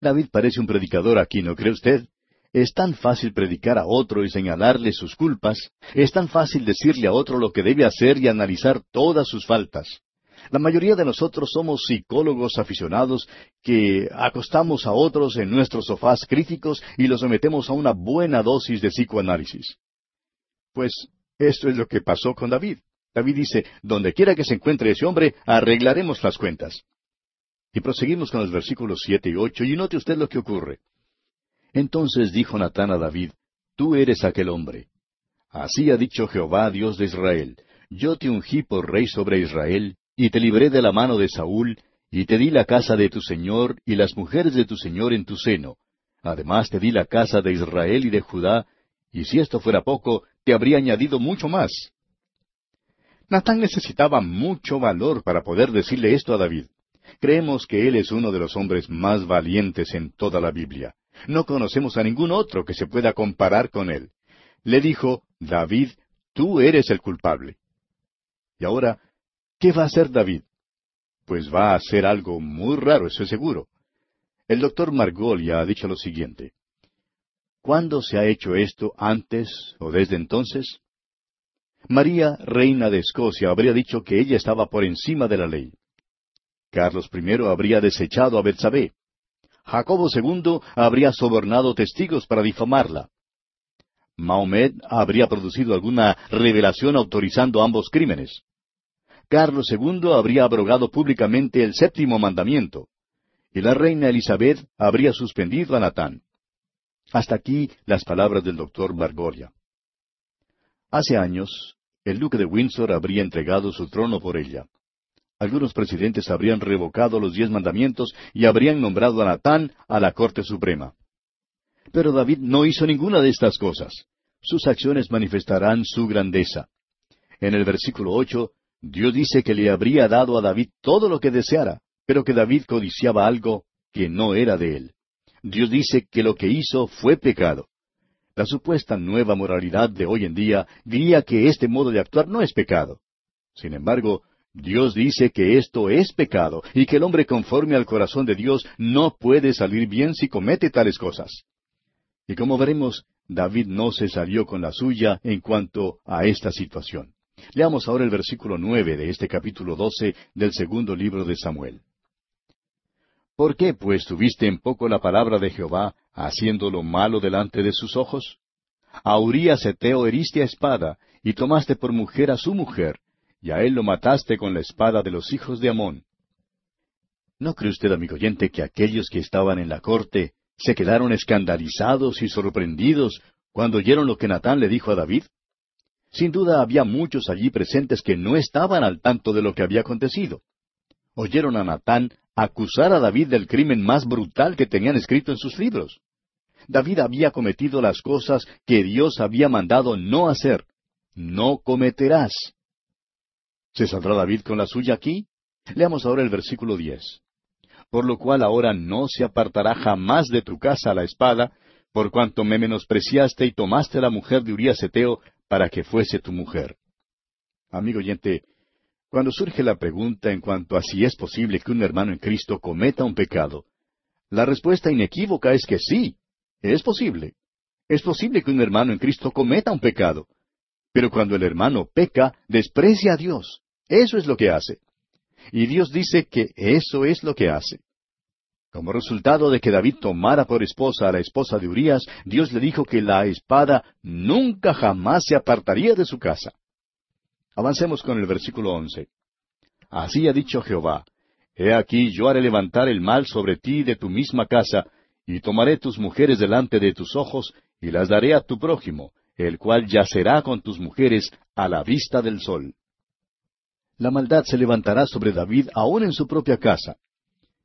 David parece un predicador aquí, ¿no cree usted? Es tan fácil predicar a otro y señalarle sus culpas, es tan fácil decirle a otro lo que debe hacer y analizar todas sus faltas. La mayoría de nosotros somos psicólogos aficionados que acostamos a otros en nuestros sofás críticos y los sometemos a una buena dosis de psicoanálisis. Pues esto es lo que pasó con David. David dice, donde quiera que se encuentre ese hombre, arreglaremos las cuentas. Y proseguimos con los versículos siete y ocho, y note usted lo que ocurre. Entonces dijo Natán a David, Tú eres aquel hombre. Así ha dicho Jehová, Dios de Israel, Yo te ungí por rey sobre Israel, y te libré de la mano de Saúl, y te di la casa de tu señor y las mujeres de tu señor en tu seno. Además te di la casa de Israel y de Judá, y si esto fuera poco, te habría añadido mucho más. Natán necesitaba mucho valor para poder decirle esto a David. Creemos que Él es uno de los hombres más valientes en toda la Biblia. No conocemos a ningún otro que se pueda comparar con Él. Le dijo, David, tú eres el culpable. Y ahora, ¿qué va a hacer David? Pues va a hacer algo muy raro, eso es seguro. El doctor Margolia ha dicho lo siguiente. ¿Cuándo se ha hecho esto antes o desde entonces? María, reina de Escocia, habría dicho que ella estaba por encima de la ley. Carlos I habría desechado a Betsabé. Jacobo II habría sobornado testigos para difamarla. Mahomet habría producido alguna revelación autorizando ambos crímenes. Carlos II habría abrogado públicamente el séptimo mandamiento. Y la reina Elizabeth habría suspendido a Natán. Hasta aquí las palabras del doctor Margolia. Hace años, el duque de Windsor habría entregado su trono por ella algunos presidentes habrían revocado los diez mandamientos y habrían nombrado a Natán a la Corte Suprema. Pero David no hizo ninguna de estas cosas. Sus acciones manifestarán su grandeza. En el versículo ocho, Dios dice que le habría dado a David todo lo que deseara, pero que David codiciaba algo que no era de él. Dios dice que lo que hizo fue pecado. La supuesta nueva moralidad de hoy en día diría que este modo de actuar no es pecado. Sin embargo, Dios dice que esto es pecado y que el hombre conforme al corazón de Dios no puede salir bien si comete tales cosas. Y como veremos, David no se salió con la suya en cuanto a esta situación. Leamos ahora el versículo nueve de este capítulo doce del segundo libro de Samuel. ¿Por qué, pues, tuviste en poco la palabra de Jehová, haciendo lo malo delante de sus ojos? A Urías Eteo heriste a espada, y tomaste por mujer a su mujer, y a él lo mataste con la espada de los hijos de Amón. ¿No cree usted, amigo oyente, que aquellos que estaban en la corte se quedaron escandalizados y sorprendidos cuando oyeron lo que Natán le dijo a David? Sin duda había muchos allí presentes que no estaban al tanto de lo que había acontecido. Oyeron a Natán acusar a David del crimen más brutal que tenían escrito en sus libros. David había cometido las cosas que Dios había mandado no hacer. No cometerás. ¿Se saldrá David con la suya aquí? Leamos ahora el versículo diez. Por lo cual ahora no se apartará jamás de tu casa la espada, por cuanto me menospreciaste y tomaste la mujer de Urías Eteo para que fuese tu mujer. Amigo oyente, cuando surge la pregunta en cuanto a si es posible que un hermano en Cristo cometa un pecado, la respuesta inequívoca es que sí, es posible. Es posible que un hermano en Cristo cometa un pecado. Pero cuando el hermano peca, desprecia a Dios. Eso es lo que hace. Y Dios dice que eso es lo que hace. Como resultado de que David tomara por esposa a la esposa de Urías, Dios le dijo que la espada nunca jamás se apartaría de su casa. Avancemos con el versículo once. Así ha dicho Jehová, He aquí yo haré levantar el mal sobre ti de tu misma casa, y tomaré tus mujeres delante de tus ojos, y las daré a tu prójimo, el cual yacerá con tus mujeres a la vista del sol. La maldad se levantará sobre David aún en su propia casa.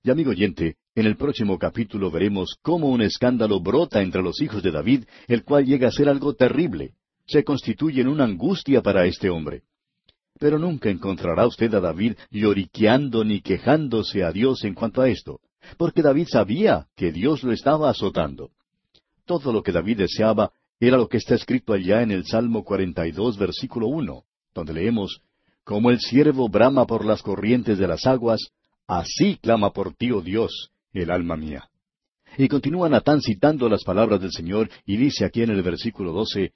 Y amigo oyente, en el próximo capítulo veremos cómo un escándalo brota entre los hijos de David, el cual llega a ser algo terrible. Se constituye en una angustia para este hombre. Pero nunca encontrará usted a David lloriqueando ni quejándose a Dios en cuanto a esto, porque David sabía que Dios lo estaba azotando. Todo lo que David deseaba era lo que está escrito allá en el Salmo 42, versículo 1, donde leemos, Como el siervo brama por las corrientes de las aguas, así clama por ti, oh Dios, el alma mía. Y continúa Natán citando las palabras del Señor y dice aquí en el versículo 12,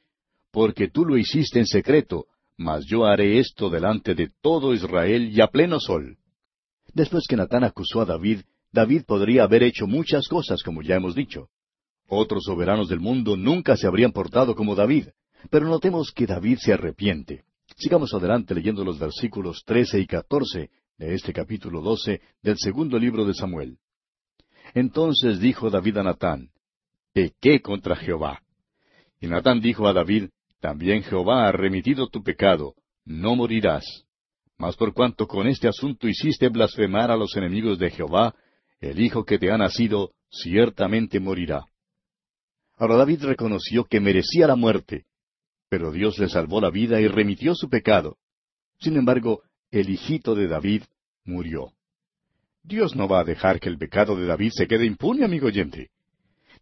Porque tú lo hiciste en secreto, mas yo haré esto delante de todo Israel y a pleno sol. Después que Natán acusó a David, David podría haber hecho muchas cosas, como ya hemos dicho. Otros soberanos del mundo nunca se habrían portado como David, pero notemos que David se arrepiente. Sigamos adelante leyendo los versículos trece y catorce de este capítulo doce del segundo libro de Samuel. Entonces dijo David a Natán, Pequé contra Jehová. Y Natán dijo a David, también Jehová ha remitido tu pecado, no morirás. Mas por cuanto con este asunto hiciste blasfemar a los enemigos de Jehová, el hijo que te ha nacido ciertamente morirá. Ahora David reconoció que merecía la muerte, pero Dios le salvó la vida y remitió su pecado. Sin embargo, el hijito de David murió. Dios no va a dejar que el pecado de David se quede impune, amigo oyente.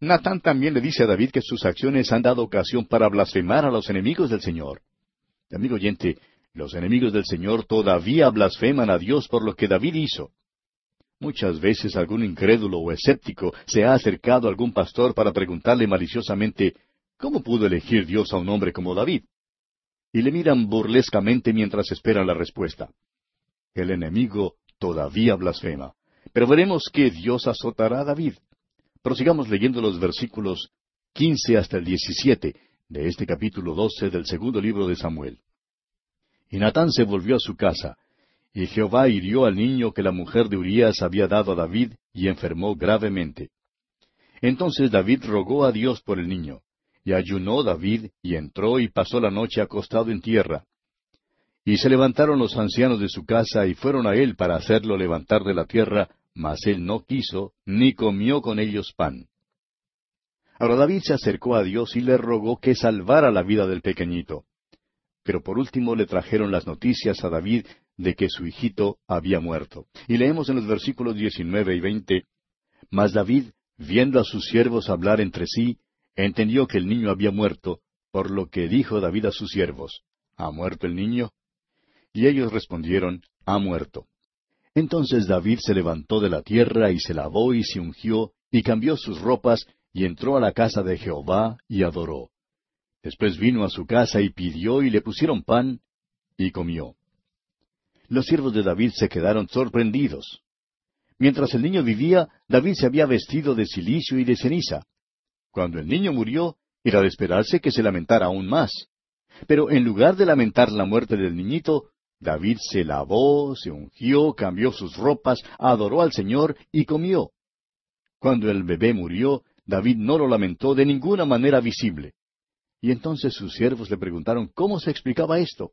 Natán también le dice a David que sus acciones han dado ocasión para blasfemar a los enemigos del Señor. Amigo oyente, los enemigos del Señor todavía blasfeman a Dios por lo que David hizo. Muchas veces algún incrédulo o escéptico se ha acercado a algún pastor para preguntarle maliciosamente ¿Cómo pudo elegir Dios a un hombre como David? Y le miran burlescamente mientras esperan la respuesta. El enemigo todavía blasfema. Pero veremos que Dios azotará a David. Prosigamos leyendo los versículos quince hasta el diecisiete de este capítulo doce del segundo libro de Samuel. Y Natán se volvió a su casa, y Jehová hirió al niño que la mujer de Urías había dado a David, y enfermó gravemente. Entonces David rogó a Dios por el niño, y ayunó David, y entró y pasó la noche acostado en tierra. Y se levantaron los ancianos de su casa y fueron a él para hacerlo levantar de la tierra, mas él no quiso, ni comió con ellos pan. Ahora David se acercó a Dios y le rogó que salvara la vida del pequeñito. Pero por último le trajeron las noticias a David de que su hijito había muerto. Y leemos en los versículos diecinueve y veinte, Mas David, viendo a sus siervos hablar entre sí, entendió que el niño había muerto, por lo que dijo David a sus siervos, ¿Ha muerto el niño? Y ellos respondieron, Ha muerto. Entonces David se levantó de la tierra y se lavó y se ungió y cambió sus ropas y entró a la casa de Jehová y adoró. Después vino a su casa y pidió y le pusieron pan y comió. Los siervos de David se quedaron sorprendidos. Mientras el niño vivía, David se había vestido de silicio y de ceniza. Cuando el niño murió, era de esperarse que se lamentara aún más. Pero en lugar de lamentar la muerte del niñito, David se lavó, se ungió, cambió sus ropas, adoró al Señor y comió. Cuando el bebé murió, David no lo lamentó de ninguna manera visible. Y entonces sus siervos le preguntaron cómo se explicaba esto.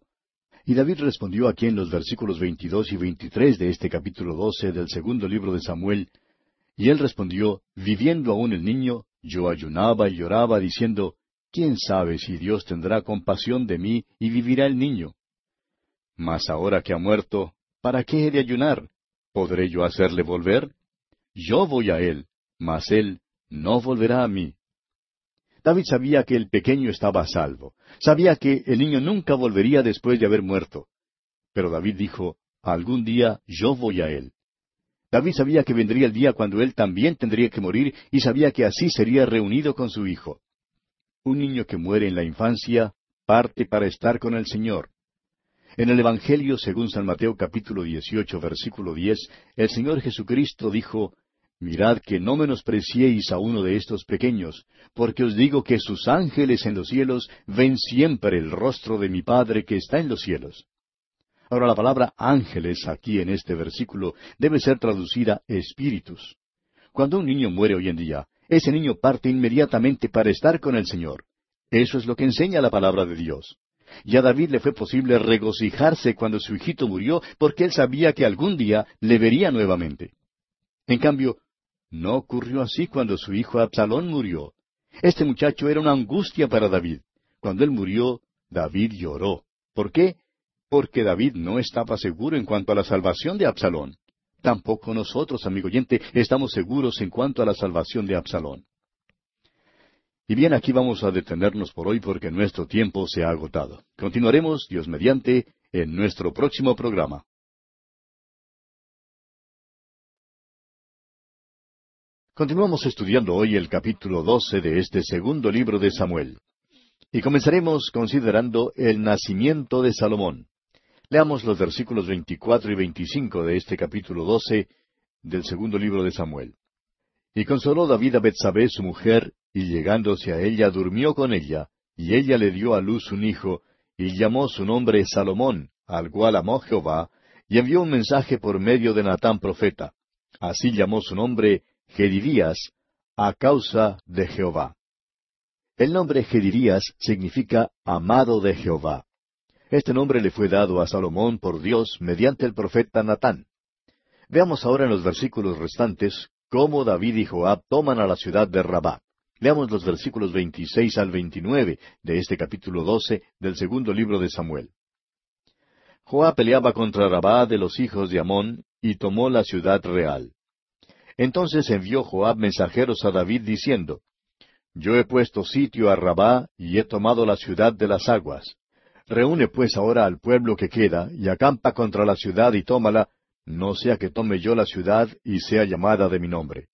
Y David respondió aquí en los versículos 22 y 23 de este capítulo 12 del segundo libro de Samuel, y él respondió, viviendo aún el niño, yo ayunaba y lloraba diciendo, ¿quién sabe si Dios tendrá compasión de mí y vivirá el niño? Mas ahora que ha muerto, ¿para qué he de ayunar? ¿Podré yo hacerle volver? Yo voy a él, mas él no volverá a mí. David sabía que el pequeño estaba a salvo. Sabía que el niño nunca volvería después de haber muerto. Pero David dijo, algún día yo voy a él. David sabía que vendría el día cuando él también tendría que morir y sabía que así sería reunido con su hijo. Un niño que muere en la infancia parte para estar con el Señor. En el Evangelio según San Mateo capítulo 18 versículo 10, el Señor Jesucristo dijo, Mirad que no menospreciéis a uno de estos pequeños, porque os digo que sus ángeles en los cielos ven siempre el rostro de mi Padre que está en los cielos. Ahora la palabra ángeles aquí en este versículo debe ser traducida espíritus. Cuando un niño muere hoy en día, ese niño parte inmediatamente para estar con el Señor. Eso es lo que enseña la palabra de Dios. Y a David le fue posible regocijarse cuando su hijito murió porque él sabía que algún día le vería nuevamente. En cambio, no ocurrió así cuando su hijo Absalón murió. Este muchacho era una angustia para David. Cuando él murió, David lloró. ¿Por qué? Porque David no estaba seguro en cuanto a la salvación de Absalón. Tampoco nosotros, amigo oyente, estamos seguros en cuanto a la salvación de Absalón. Y bien, aquí vamos a detenernos por hoy porque nuestro tiempo se ha agotado. Continuaremos, Dios mediante, en nuestro próximo programa. Continuamos estudiando hoy el capítulo 12 de este segundo libro de Samuel. Y comenzaremos considerando el nacimiento de Salomón. Leamos los versículos 24 y 25 de este capítulo 12 del segundo libro de Samuel. Y consoló David a Betsabé su mujer, y llegándose a ella durmió con ella, y ella le dio a luz un hijo, y llamó su nombre Salomón, al cual amó Jehová, y envió un mensaje por medio de Natán profeta. Así llamó su nombre Gedirías, a causa de Jehová. El nombre Gedirías significa amado de Jehová. Este nombre le fue dado a Salomón por Dios mediante el profeta Natán. Veamos ahora en los versículos restantes David y Joab toman a la ciudad de Rabá. Leamos los versículos 26 al 29 de este capítulo 12 del segundo libro de Samuel. Joab peleaba contra Rabá de los hijos de Amón y tomó la ciudad real. Entonces envió Joab mensajeros a David diciendo, Yo he puesto sitio a Rabá y he tomado la ciudad de las aguas. Reúne pues ahora al pueblo que queda y acampa contra la ciudad y tómala, no sea que tome yo la ciudad y sea llamada de mi nombre.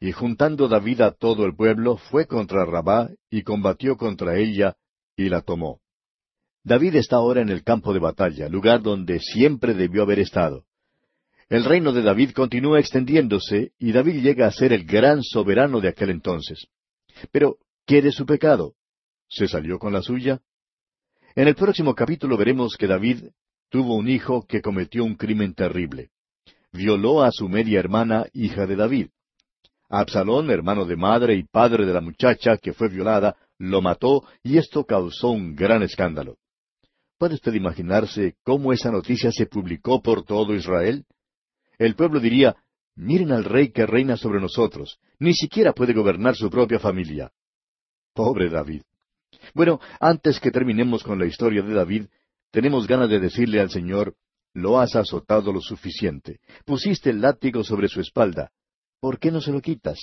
Y juntando David a todo el pueblo, fue contra Rabá y combatió contra ella y la tomó. David está ahora en el campo de batalla, lugar donde siempre debió haber estado. El reino de David continúa extendiéndose y David llega a ser el gran soberano de aquel entonces. Pero, ¿qué de su pecado? ¿Se salió con la suya? En el próximo capítulo veremos que David tuvo un hijo que cometió un crimen terrible. Violó a su media hermana, hija de David. Absalón, hermano de madre y padre de la muchacha que fue violada, lo mató y esto causó un gran escándalo. ¿Puede usted imaginarse cómo esa noticia se publicó por todo Israel? el pueblo diría, miren al rey que reina sobre nosotros, ni siquiera puede gobernar su propia familia. Pobre David. Bueno, antes que terminemos con la historia de David, tenemos ganas de decirle al Señor, lo has azotado lo suficiente, pusiste el látigo sobre su espalda, ¿por qué no se lo quitas?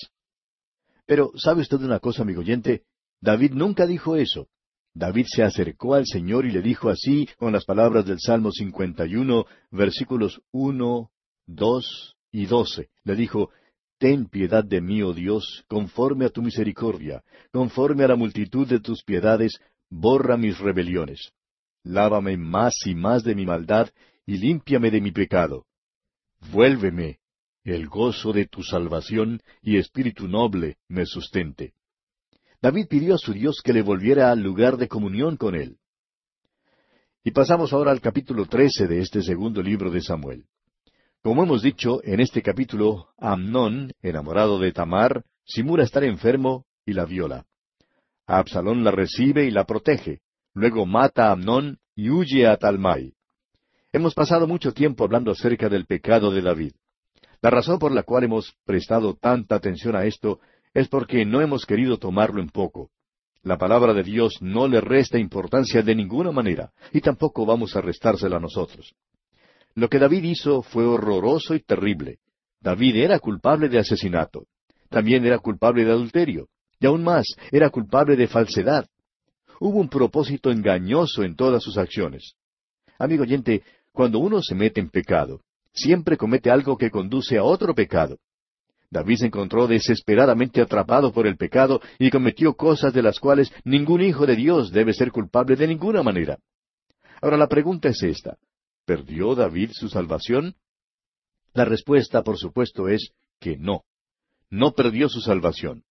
Pero, ¿sabe usted una cosa, amigo oyente? David nunca dijo eso. David se acercó al Señor y le dijo así con las palabras del Salmo 51, versículos 1, 2 y 12. Le dijo, Ten piedad de mí, oh Dios, conforme a tu misericordia, conforme a la multitud de tus piedades, borra mis rebeliones. Lávame más y más de mi maldad, y límpiame de mi pecado. Vuélveme el gozo de tu salvación, y espíritu noble me sustente. David pidió a su Dios que le volviera al lugar de comunión con él. Y pasamos ahora al capítulo trece de este segundo libro de Samuel. Como hemos dicho, en este capítulo, Amnón, enamorado de Tamar, simula estar enfermo y la viola. Absalón la recibe y la protege. Luego mata a Amnón y huye a Talmai. Hemos pasado mucho tiempo hablando acerca del pecado de David. La razón por la cual hemos prestado tanta atención a esto es porque no hemos querido tomarlo en poco. La palabra de Dios no le resta importancia de ninguna manera, y tampoco vamos a restársela a nosotros. Lo que David hizo fue horroroso y terrible. David era culpable de asesinato. También era culpable de adulterio. Y aún más, era culpable de falsedad. Hubo un propósito engañoso en todas sus acciones. Amigo oyente, cuando uno se mete en pecado, siempre comete algo que conduce a otro pecado. David se encontró desesperadamente atrapado por el pecado y cometió cosas de las cuales ningún hijo de Dios debe ser culpable de ninguna manera. Ahora la pregunta es esta. ¿Perdió David su salvación? La respuesta, por supuesto, es que no. No perdió su salvación.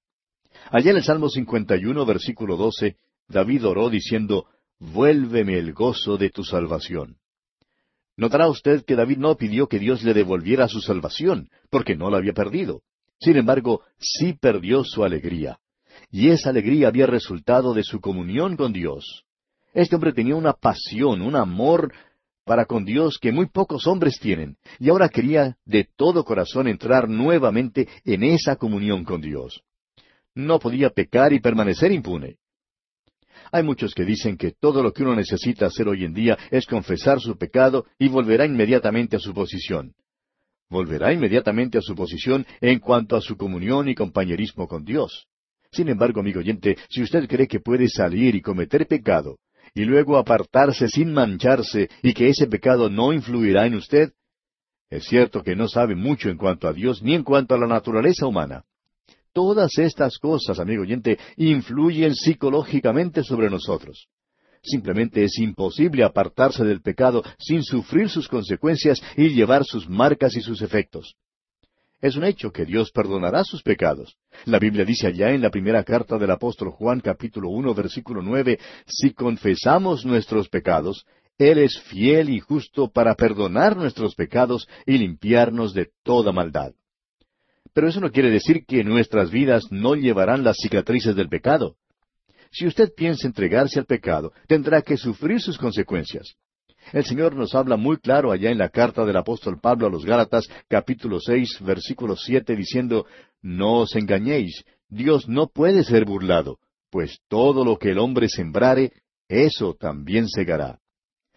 Allá en el Salmo 51, versículo 12, David oró diciendo, Vuélveme el gozo de tu salvación. Notará usted que David no pidió que Dios le devolviera su salvación, porque no la había perdido. Sin embargo, sí perdió su alegría. Y esa alegría había resultado de su comunión con Dios. Este hombre tenía una pasión, un amor para con Dios que muy pocos hombres tienen, y ahora quería de todo corazón entrar nuevamente en esa comunión con Dios. No podía pecar y permanecer impune. Hay muchos que dicen que todo lo que uno necesita hacer hoy en día es confesar su pecado y volverá inmediatamente a su posición. Volverá inmediatamente a su posición en cuanto a su comunión y compañerismo con Dios. Sin embargo, amigo oyente, si usted cree que puede salir y cometer pecado, y luego apartarse sin mancharse y que ese pecado no influirá en usted, es cierto que no sabe mucho en cuanto a Dios ni en cuanto a la naturaleza humana. Todas estas cosas, amigo oyente, influyen psicológicamente sobre nosotros. Simplemente es imposible apartarse del pecado sin sufrir sus consecuencias y llevar sus marcas y sus efectos. Es un hecho que Dios perdonará sus pecados. La Biblia dice allá en la primera carta del apóstol Juan capítulo uno versículo nueve, si confesamos nuestros pecados, Él es fiel y justo para perdonar nuestros pecados y limpiarnos de toda maldad. Pero eso no quiere decir que nuestras vidas no llevarán las cicatrices del pecado. Si usted piensa entregarse al pecado, tendrá que sufrir sus consecuencias. El Señor nos habla muy claro allá en la carta del apóstol Pablo a los Gálatas, capítulo seis, versículo siete, diciendo No os engañéis, Dios no puede ser burlado, pues todo lo que el hombre sembrare, eso también segará.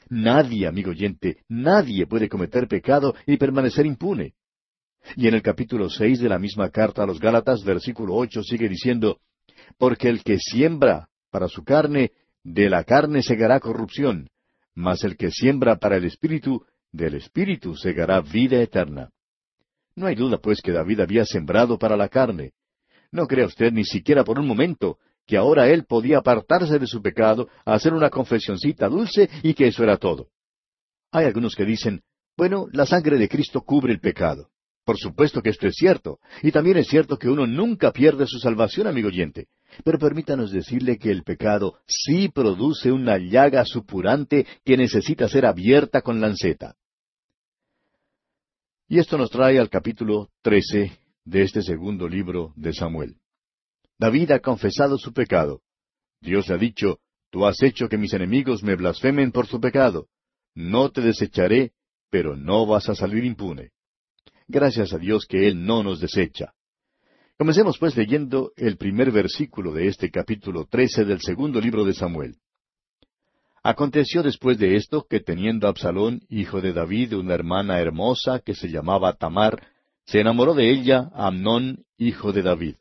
Nadie, amigo oyente, nadie puede cometer pecado y permanecer impune. Y en el capítulo seis de la misma carta a los Gálatas, versículo ocho, sigue diciendo, Porque el que siembra para su carne, de la carne segará corrupción, mas el que siembra para el Espíritu, del Espíritu segará vida eterna. No hay duda, pues, que David había sembrado para la carne. No crea usted ni siquiera por un momento que ahora él podía apartarse de su pecado, hacer una confesioncita dulce y que eso era todo. Hay algunos que dicen, bueno, la sangre de Cristo cubre el pecado. Por supuesto que esto es cierto, y también es cierto que uno nunca pierde su salvación, amigo oyente. Pero permítanos decirle que el pecado sí produce una llaga supurante que necesita ser abierta con lanceta. Y esto nos trae al capítulo trece de este segundo libro de Samuel. David ha confesado su pecado. Dios le ha dicho, Tú has hecho que mis enemigos me blasfemen por su pecado. No te desecharé, pero no vas a salir impune. Gracias a Dios que Él no nos desecha. Comencemos pues leyendo el primer versículo de este capítulo trece del segundo libro de Samuel. Aconteció después de esto que teniendo Absalón, hijo de David, una hermana hermosa que se llamaba Tamar, se enamoró de ella Amnón, hijo de David.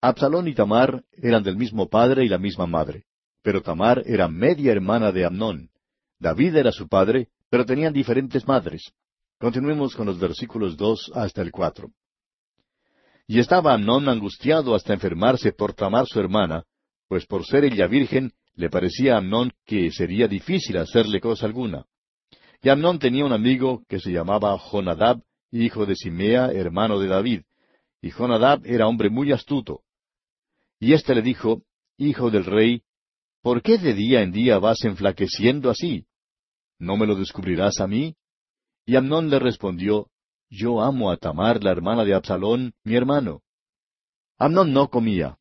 Absalón y Tamar eran del mismo padre y la misma madre. pero Tamar era media hermana de Amnón. David era su padre, pero tenían diferentes madres. Continuemos con los versículos dos hasta el cuatro. Y estaba Amnón angustiado hasta enfermarse por Tamar su hermana, pues por ser ella virgen, le parecía a Amnón que sería difícil hacerle cosa alguna. Y Amnón tenía un amigo que se llamaba Jonadab, hijo de Simea, hermano de David, y Jonadab era hombre muy astuto. Y éste le dijo, Hijo del rey, ¿por qué de día en día vas enflaqueciendo así? ¿No me lo descubrirás a mí? Y Amnón le respondió, Yo amo a Tamar, la hermana de Absalón, mi hermano. Amnón no comía.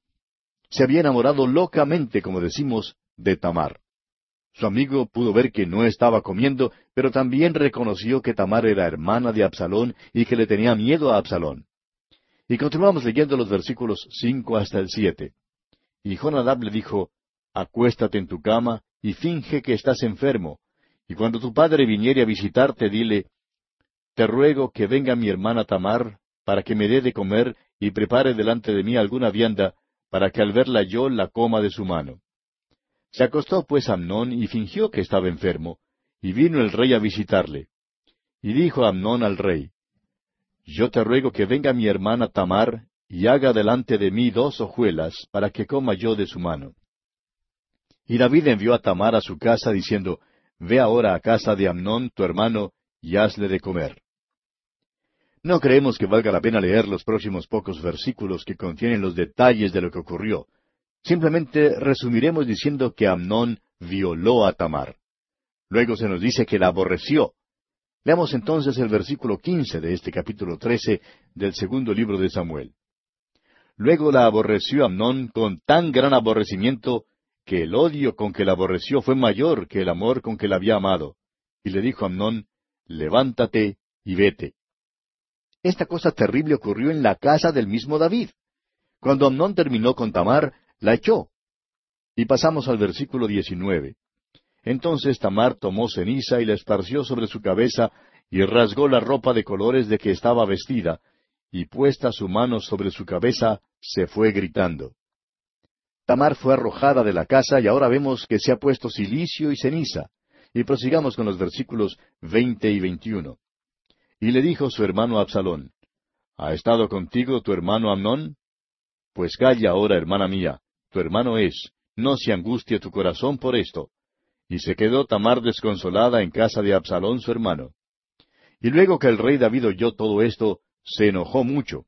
Se había enamorado locamente, como decimos, de Tamar. Su amigo pudo ver que no estaba comiendo, pero también reconoció que Tamar era hermana de Absalón y que le tenía miedo a Absalón. Y continuamos leyendo los versículos cinco hasta el siete. Y Jonadab le dijo, Acuéstate en tu cama y finge que estás enfermo, y cuando tu padre viniere a visitarte, dile, Te ruego que venga mi hermana Tamar, para que me dé de comer y prepare delante de mí alguna vianda, para que al verla yo la coma de su mano. Se acostó pues Amnón y fingió que estaba enfermo, y vino el rey a visitarle. Y dijo Amnón al rey, Yo te ruego que venga mi hermana Tamar, y haga delante de mí dos hojuelas, para que coma yo de su mano. Y David envió a Tamar a su casa, diciendo, Ve ahora a casa de Amnón, tu hermano, y hazle de comer. No creemos que valga la pena leer los próximos pocos versículos que contienen los detalles de lo que ocurrió. Simplemente resumiremos diciendo que Amnón violó a Tamar. Luego se nos dice que la aborreció. Leamos entonces el versículo quince de este capítulo trece del segundo libro de Samuel. Luego la aborreció Amnón con tan gran aborrecimiento que el odio con que la aborreció fue mayor que el amor con que la había amado. Y le dijo a Amnón, levántate y vete. Esta cosa terrible ocurrió en la casa del mismo David. Cuando Amnón terminó con Tamar, la echó. Y pasamos al versículo 19. Entonces Tamar tomó ceniza y la esparció sobre su cabeza y rasgó la ropa de colores de que estaba vestida, y puesta su mano sobre su cabeza, se fue gritando. Tamar fue arrojada de la casa y ahora vemos que se ha puesto silicio y ceniza. Y prosigamos con los versículos veinte y veintiuno. Y le dijo su hermano Absalón, ¿Ha estado contigo tu hermano Amnón? Pues calla ahora, hermana mía, tu hermano es, no se angustie tu corazón por esto. Y se quedó Tamar desconsolada en casa de Absalón su hermano. Y luego que el rey David oyó todo esto, se enojó mucho.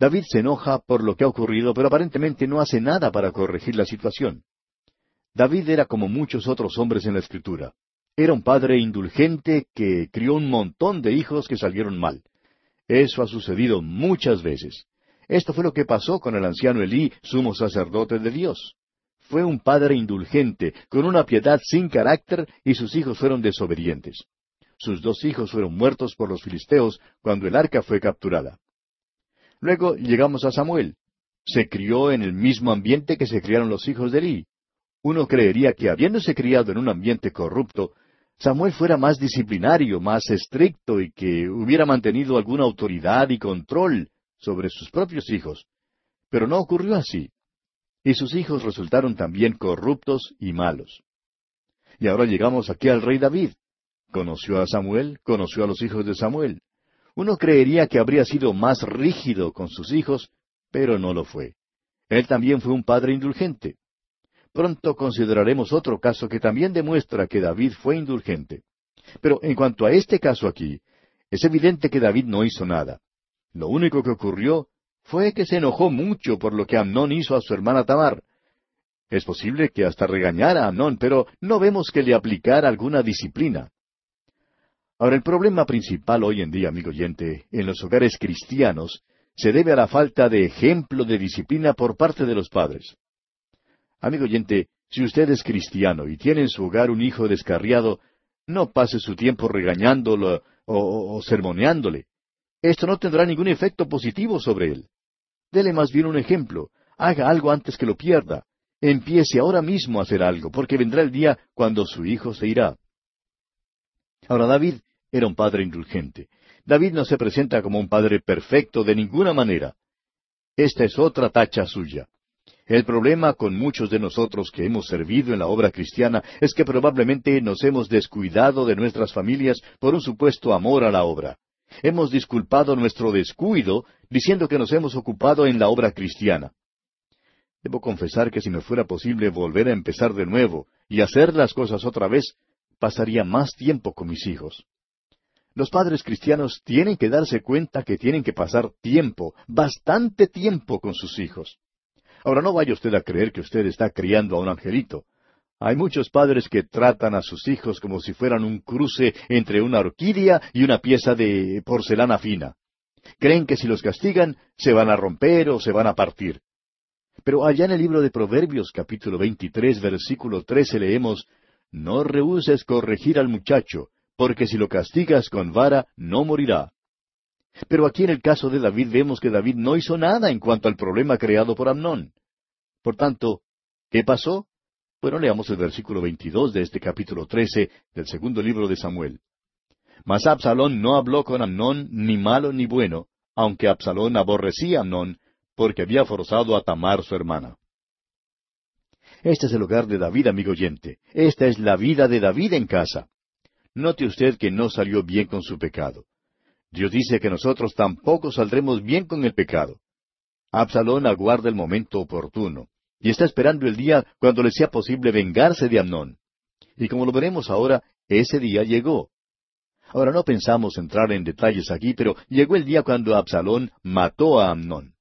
David se enoja por lo que ha ocurrido, pero aparentemente no hace nada para corregir la situación. David era como muchos otros hombres en la Escritura. Era un padre indulgente que crió un montón de hijos que salieron mal. Eso ha sucedido muchas veces. Esto fue lo que pasó con el anciano Elí, sumo sacerdote de Dios. Fue un padre indulgente, con una piedad sin carácter, y sus hijos fueron desobedientes. Sus dos hijos fueron muertos por los filisteos cuando el arca fue capturada. Luego llegamos a Samuel. Se crió en el mismo ambiente que se criaron los hijos de Elí. Uno creería que habiéndose criado en un ambiente corrupto, Samuel fuera más disciplinario, más estricto y que hubiera mantenido alguna autoridad y control sobre sus propios hijos. Pero no ocurrió así. Y sus hijos resultaron también corruptos y malos. Y ahora llegamos aquí al rey David. Conoció a Samuel, conoció a los hijos de Samuel. Uno creería que habría sido más rígido con sus hijos, pero no lo fue. Él también fue un padre indulgente. Pronto consideraremos otro caso que también demuestra que David fue indulgente. Pero en cuanto a este caso aquí, es evidente que David no hizo nada. Lo único que ocurrió fue que se enojó mucho por lo que Amnón hizo a su hermana Tamar. Es posible que hasta regañara a Amnón, pero no vemos que le aplicara alguna disciplina. Ahora, el problema principal hoy en día, amigo oyente, en los hogares cristianos, se debe a la falta de ejemplo de disciplina por parte de los padres. Amigo oyente, si usted es cristiano y tiene en su hogar un hijo descarriado, no pase su tiempo regañándolo o, sermoneándole esto no tendrá ningún efecto positivo sobre él. Dele más bien un ejemplo. Haga algo antes que lo pierda. Empiece ahora mismo a hacer algo, porque vendrá el día cuando su hijo se irá. Ahora David era un padre indulgente. David no se presenta como un padre perfecto de ninguna manera. Esta es otra tacha suya. El problema con muchos de nosotros que hemos servido en la obra cristiana es que probablemente nos hemos descuidado de nuestras familias por un supuesto amor a la obra. Hemos disculpado nuestro descuido diciendo que nos hemos ocupado en la obra cristiana. Debo confesar que si me fuera posible volver a empezar de nuevo y hacer las cosas otra vez, pasaría más tiempo con mis hijos. Los padres cristianos tienen que darse cuenta que tienen que pasar tiempo, bastante tiempo con sus hijos. Ahora no vaya usted a creer que usted está criando a un angelito. Hay muchos padres que tratan a sus hijos como si fueran un cruce entre una orquídea y una pieza de porcelana fina. Creen que si los castigan se van a romper o se van a partir. Pero allá en el libro de Proverbios capítulo 23 versículo 13 leemos, No rehuses corregir al muchacho, porque si lo castigas con vara no morirá. Pero aquí en el caso de David vemos que David no hizo nada en cuanto al problema creado por Amnón. Por tanto, ¿qué pasó? Bueno, leamos el versículo 22 de este capítulo 13 del segundo libro de Samuel. Mas Absalón no habló con Amnón ni malo ni bueno, aunque Absalón aborrecía a Amnón, porque había forzado a Tamar su hermana. Este es el hogar de David, amigo oyente. Esta es la vida de David en casa. Note usted que no salió bien con su pecado. Dios dice que nosotros tampoco saldremos bien con el pecado. Absalón aguarda el momento oportuno y está esperando el día cuando le sea posible vengarse de Amnón. Y como lo veremos ahora, ese día llegó. Ahora no pensamos entrar en detalles aquí, pero llegó el día cuando Absalón mató a Amnón.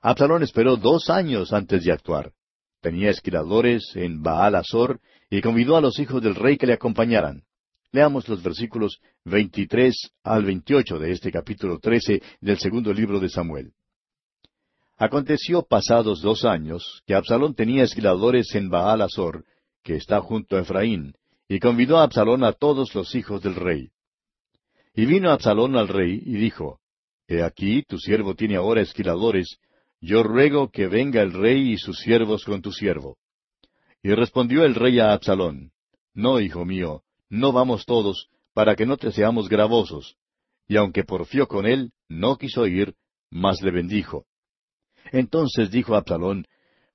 Absalón esperó dos años antes de actuar. Tenía esquiladores en Baal Azor y convidó a los hijos del rey que le acompañaran. Leamos los versículos 23 al 28 de este capítulo 13 del segundo libro de Samuel. Aconteció pasados dos años que Absalón tenía esquiladores en Baal Azor, que está junto a Efraín, y convidó a Absalón a todos los hijos del rey. Y vino Absalón al rey y dijo, He aquí, tu siervo tiene ahora esquiladores, yo ruego que venga el rey y sus siervos con tu siervo. Y respondió el rey a Absalón, No, hijo mío, no vamos todos, para que no te seamos gravosos. Y aunque porfió con él, no quiso ir, mas le bendijo. Entonces dijo Absalón,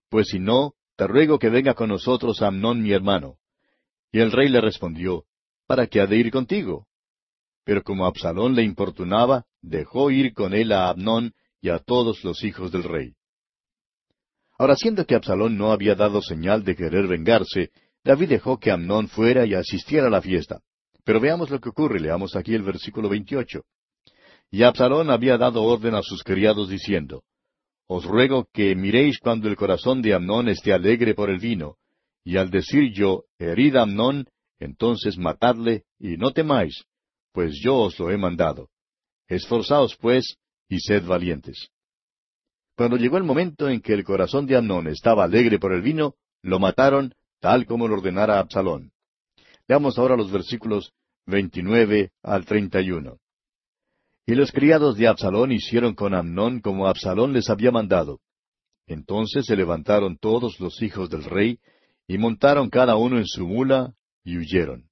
Pues si no, te ruego que venga con nosotros Amnón mi hermano. Y el rey le respondió, ¿Para qué ha de ir contigo? Pero como Absalón le importunaba, dejó ir con él a Amnón y a todos los hijos del rey. Ahora, siendo que Absalón no había dado señal de querer vengarse, David dejó que Amnón fuera y asistiera a la fiesta. Pero veamos lo que ocurre. Leamos aquí el versículo 28. Y Absalón había dado orden a sus criados diciendo, Os ruego que miréis cuando el corazón de Amnón esté alegre por el vino, y al decir yo, herid a Amnón, entonces matadle, y no temáis, pues yo os lo he mandado. Esforzaos, pues, y sed valientes. Cuando llegó el momento en que el corazón de Amnón estaba alegre por el vino, lo mataron tal como lo ordenara Absalón. Veamos ahora los versículos 29 al 31. Y los criados de Absalón hicieron con Amnón como Absalón les había mandado. Entonces se levantaron todos los hijos del rey, y montaron cada uno en su mula, y huyeron.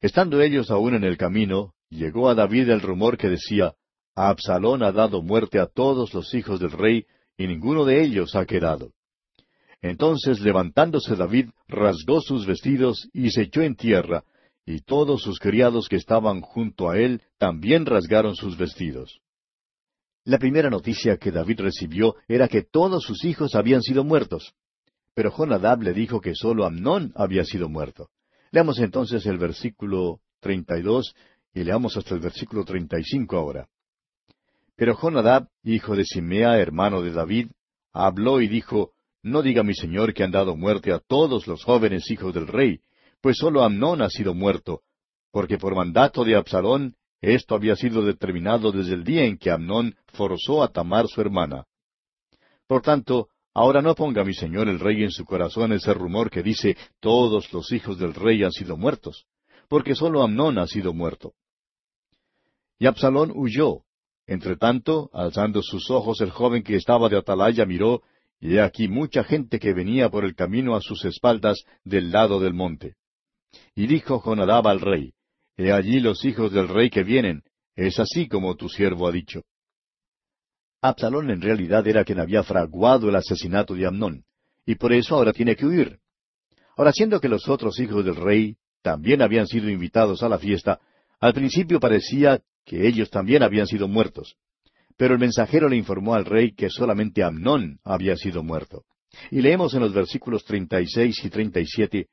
Estando ellos aún en el camino, llegó a David el rumor que decía, Absalón ha dado muerte a todos los hijos del rey, y ninguno de ellos ha quedado. Entonces levantándose David, rasgó sus vestidos y se echó en tierra, y todos sus criados que estaban junto a él también rasgaron sus vestidos. La primera noticia que David recibió era que todos sus hijos habían sido muertos. Pero Jonadab le dijo que sólo Amnón había sido muerto. Leamos entonces el versículo treinta y dos y leamos hasta el versículo treinta y cinco ahora. Pero Jonadab, hijo de Simea, hermano de David, habló y dijo, no diga mi señor que han dado muerte a todos los jóvenes hijos del rey, pues sólo Amnón ha sido muerto, porque por mandato de Absalón esto había sido determinado desde el día en que Amnón forzó a Tamar su hermana. Por tanto, ahora no ponga mi señor el rey en su corazón ese rumor que dice todos los hijos del rey han sido muertos, porque sólo Amnón ha sido muerto. Y Absalón huyó. Entre tanto, alzando sus ojos el joven que estaba de atalaya miró, y aquí mucha gente que venía por el camino a sus espaldas del lado del monte. Y dijo Jonadab al rey, He allí los hijos del rey que vienen, es así como tu siervo ha dicho. Absalón en realidad era quien había fraguado el asesinato de Amnón, y por eso ahora tiene que huir. Ahora, siendo que los otros hijos del rey también habían sido invitados a la fiesta, al principio parecía que ellos también habían sido muertos. Pero el mensajero le informó al rey que solamente Amnón había sido muerto. Y leemos en los versículos treinta y seis y treinta y siete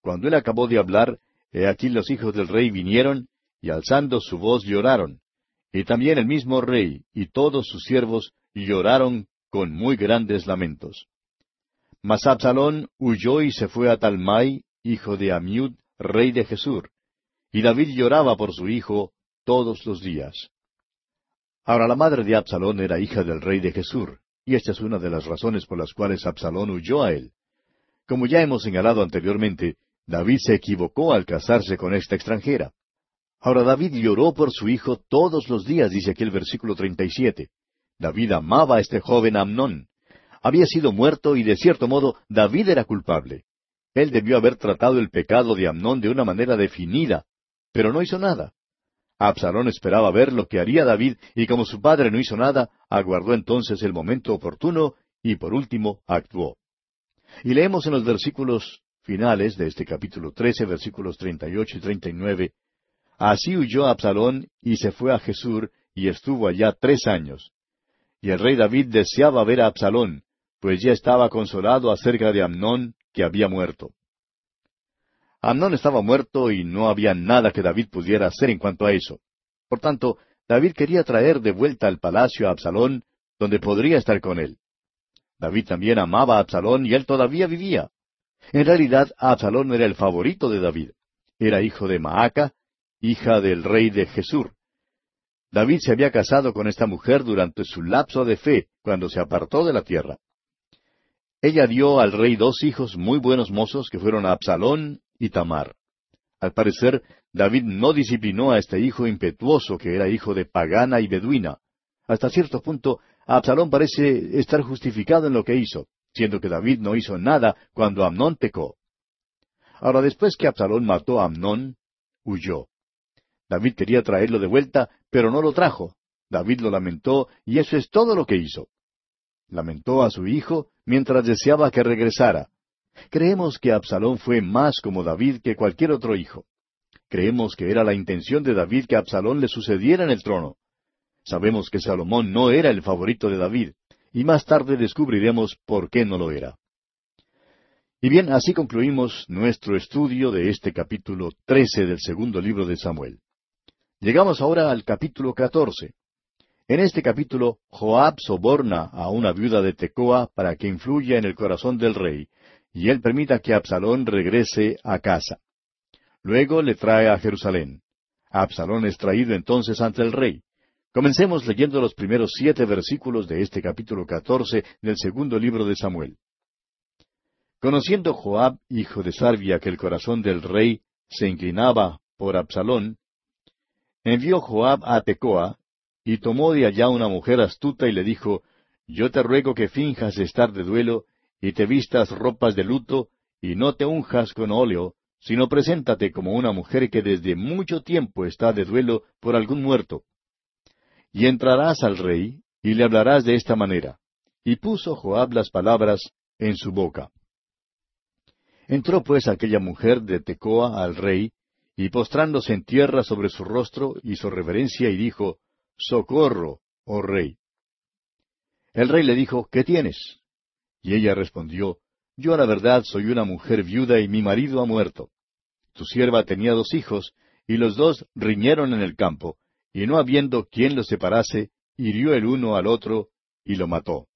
Cuando él acabó de hablar, he aquí los hijos del rey vinieron, y alzando su voz lloraron. Y también el mismo rey y todos sus siervos lloraron con muy grandes lamentos. Mas Absalón huyó y se fue a Talmai, hijo de Amiud, rey de Jesur. Y David lloraba por su hijo todos los días. Ahora la madre de Absalón era hija del rey de Jesur, y esta es una de las razones por las cuales Absalón huyó a él. Como ya hemos señalado anteriormente, David se equivocó al casarse con esta extranjera. Ahora David lloró por su hijo todos los días, dice aquí el versículo 37. David amaba a este joven Amnón había sido muerto y de cierto modo David era culpable. Él debió haber tratado el pecado de Amnón de una manera definida, pero no hizo nada. Absalón esperaba ver lo que haría David y como su padre no hizo nada, aguardó entonces el momento oportuno y por último actuó. Y leemos en los versículos finales de este capítulo trece, versículos treinta y ocho y treinta y nueve, Así huyó Absalón y se fue a Jesur y estuvo allá tres años. Y el rey David deseaba ver a Absalón, pues ya estaba consolado acerca de Amnón, que había muerto. Amnón estaba muerto y no había nada que David pudiera hacer en cuanto a eso. Por tanto, David quería traer de vuelta al palacio a Absalón, donde podría estar con él. David también amaba a Absalón y él todavía vivía. En realidad, Absalón era el favorito de David. Era hijo de Maaca, hija del rey de Jesur. David se había casado con esta mujer durante su lapso de fe, cuando se apartó de la tierra. Ella dio al rey dos hijos muy buenos mozos que fueron Absalón y Tamar. Al parecer, David no disciplinó a este hijo impetuoso que era hijo de pagana y beduina. Hasta cierto punto, Absalón parece estar justificado en lo que hizo, siendo que David no hizo nada cuando Amnón pecó. Ahora, después que Absalón mató a Amnón, huyó. David quería traerlo de vuelta, pero no lo trajo. David lo lamentó, y eso es todo lo que hizo. Lamentó a su hijo mientras deseaba que regresara. Creemos que Absalón fue más como David que cualquier otro hijo. Creemos que era la intención de David que Absalón le sucediera en el trono. Sabemos que Salomón no era el favorito de David, y más tarde descubriremos por qué no lo era. Y bien, así concluimos nuestro estudio de este capítulo trece del segundo libro de Samuel. Llegamos ahora al capítulo catorce. En este capítulo, Joab soborna a una viuda de Tecoa para que influya en el corazón del rey, y él permita que Absalón regrese a casa. Luego le trae a Jerusalén. Absalón es traído entonces ante el rey. Comencemos leyendo los primeros siete versículos de este capítulo catorce del segundo libro de Samuel. Conociendo Joab, hijo de Sarvia, que el corazón del rey se inclinaba por Absalón, envió Joab a Tecoa, y tomó de allá una mujer astuta y le dijo, Yo te ruego que finjas estar de duelo, y te vistas ropas de luto, y no te unjas con óleo, sino preséntate como una mujer que desde mucho tiempo está de duelo por algún muerto. Y entrarás al rey, y le hablarás de esta manera. Y puso Joab las palabras en su boca. Entró pues aquella mujer de Tecoa al rey, y postrándose en tierra sobre su rostro, hizo reverencia y dijo, Socorro, oh rey. El rey le dijo, ¿qué tienes? Y ella respondió, Yo a la verdad soy una mujer viuda y mi marido ha muerto. Tu sierva tenía dos hijos, y los dos riñeron en el campo, y no habiendo quien los separase, hirió el uno al otro, y lo mató.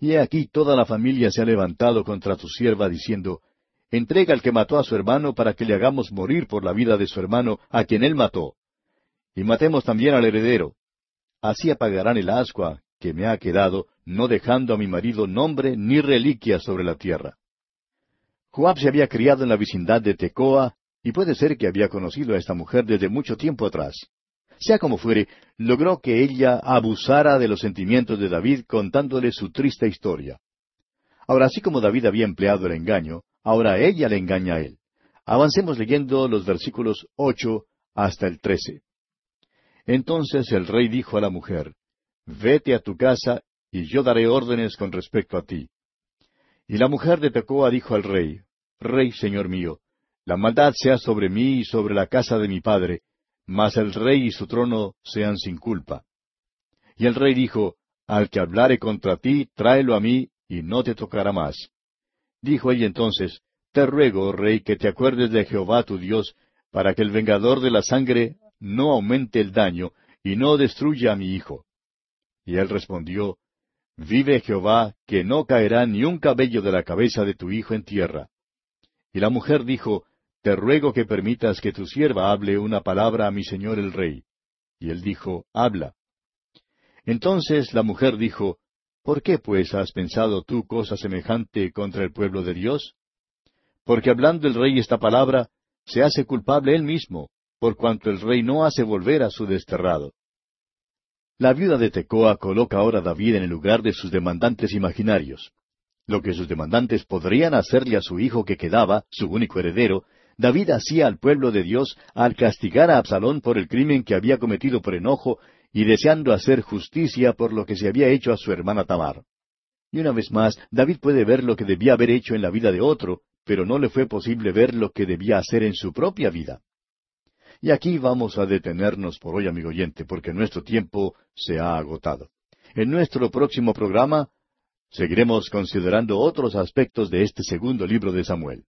Y he aquí toda la familia se ha levantado contra tu sierva, diciendo, Entrega al que mató a su hermano para que le hagamos morir por la vida de su hermano, a quien él mató y matemos también al heredero. Así apagarán el ascua que me ha quedado, no dejando a mi marido nombre ni reliquia sobre la tierra. Joab se había criado en la vecindad de Tecoa, y puede ser que había conocido a esta mujer desde mucho tiempo atrás. Sea como fuere, logró que ella abusara de los sentimientos de David contándole su triste historia. Ahora, así como David había empleado el engaño, ahora ella le engaña a él. Avancemos leyendo los versículos ocho hasta el trece. Entonces el rey dijo a la mujer, Vete a tu casa, y yo daré órdenes con respecto a ti. Y la mujer de Tecoa dijo al rey, Rey, señor mío, la maldad sea sobre mí y sobre la casa de mi padre, mas el rey y su trono sean sin culpa. Y el rey dijo, Al que hablare contra ti, tráelo a mí, y no te tocará más. Dijo ella entonces, Te ruego, rey, que te acuerdes de Jehová tu Dios, para que el vengador de la sangre no aumente el daño, y no destruya a mi hijo. Y él respondió, Vive Jehová, que no caerá ni un cabello de la cabeza de tu hijo en tierra. Y la mujer dijo, Te ruego que permitas que tu sierva hable una palabra a mi señor el rey. Y él dijo, Habla. Entonces la mujer dijo, ¿Por qué pues has pensado tú cosa semejante contra el pueblo de Dios? Porque hablando el rey esta palabra, se hace culpable él mismo, por cuanto el rey no hace volver a su desterrado. La viuda de Tecoa coloca ahora a David en el lugar de sus demandantes imaginarios. Lo que sus demandantes podrían hacerle a su hijo que quedaba, su único heredero, David hacía al pueblo de Dios al castigar a Absalón por el crimen que había cometido por enojo y deseando hacer justicia por lo que se había hecho a su hermana Tamar. Y una vez más, David puede ver lo que debía haber hecho en la vida de otro, pero no le fue posible ver lo que debía hacer en su propia vida. Y aquí vamos a detenernos por hoy, amigo oyente, porque nuestro tiempo se ha agotado. En nuestro próximo programa seguiremos considerando otros aspectos de este segundo libro de Samuel.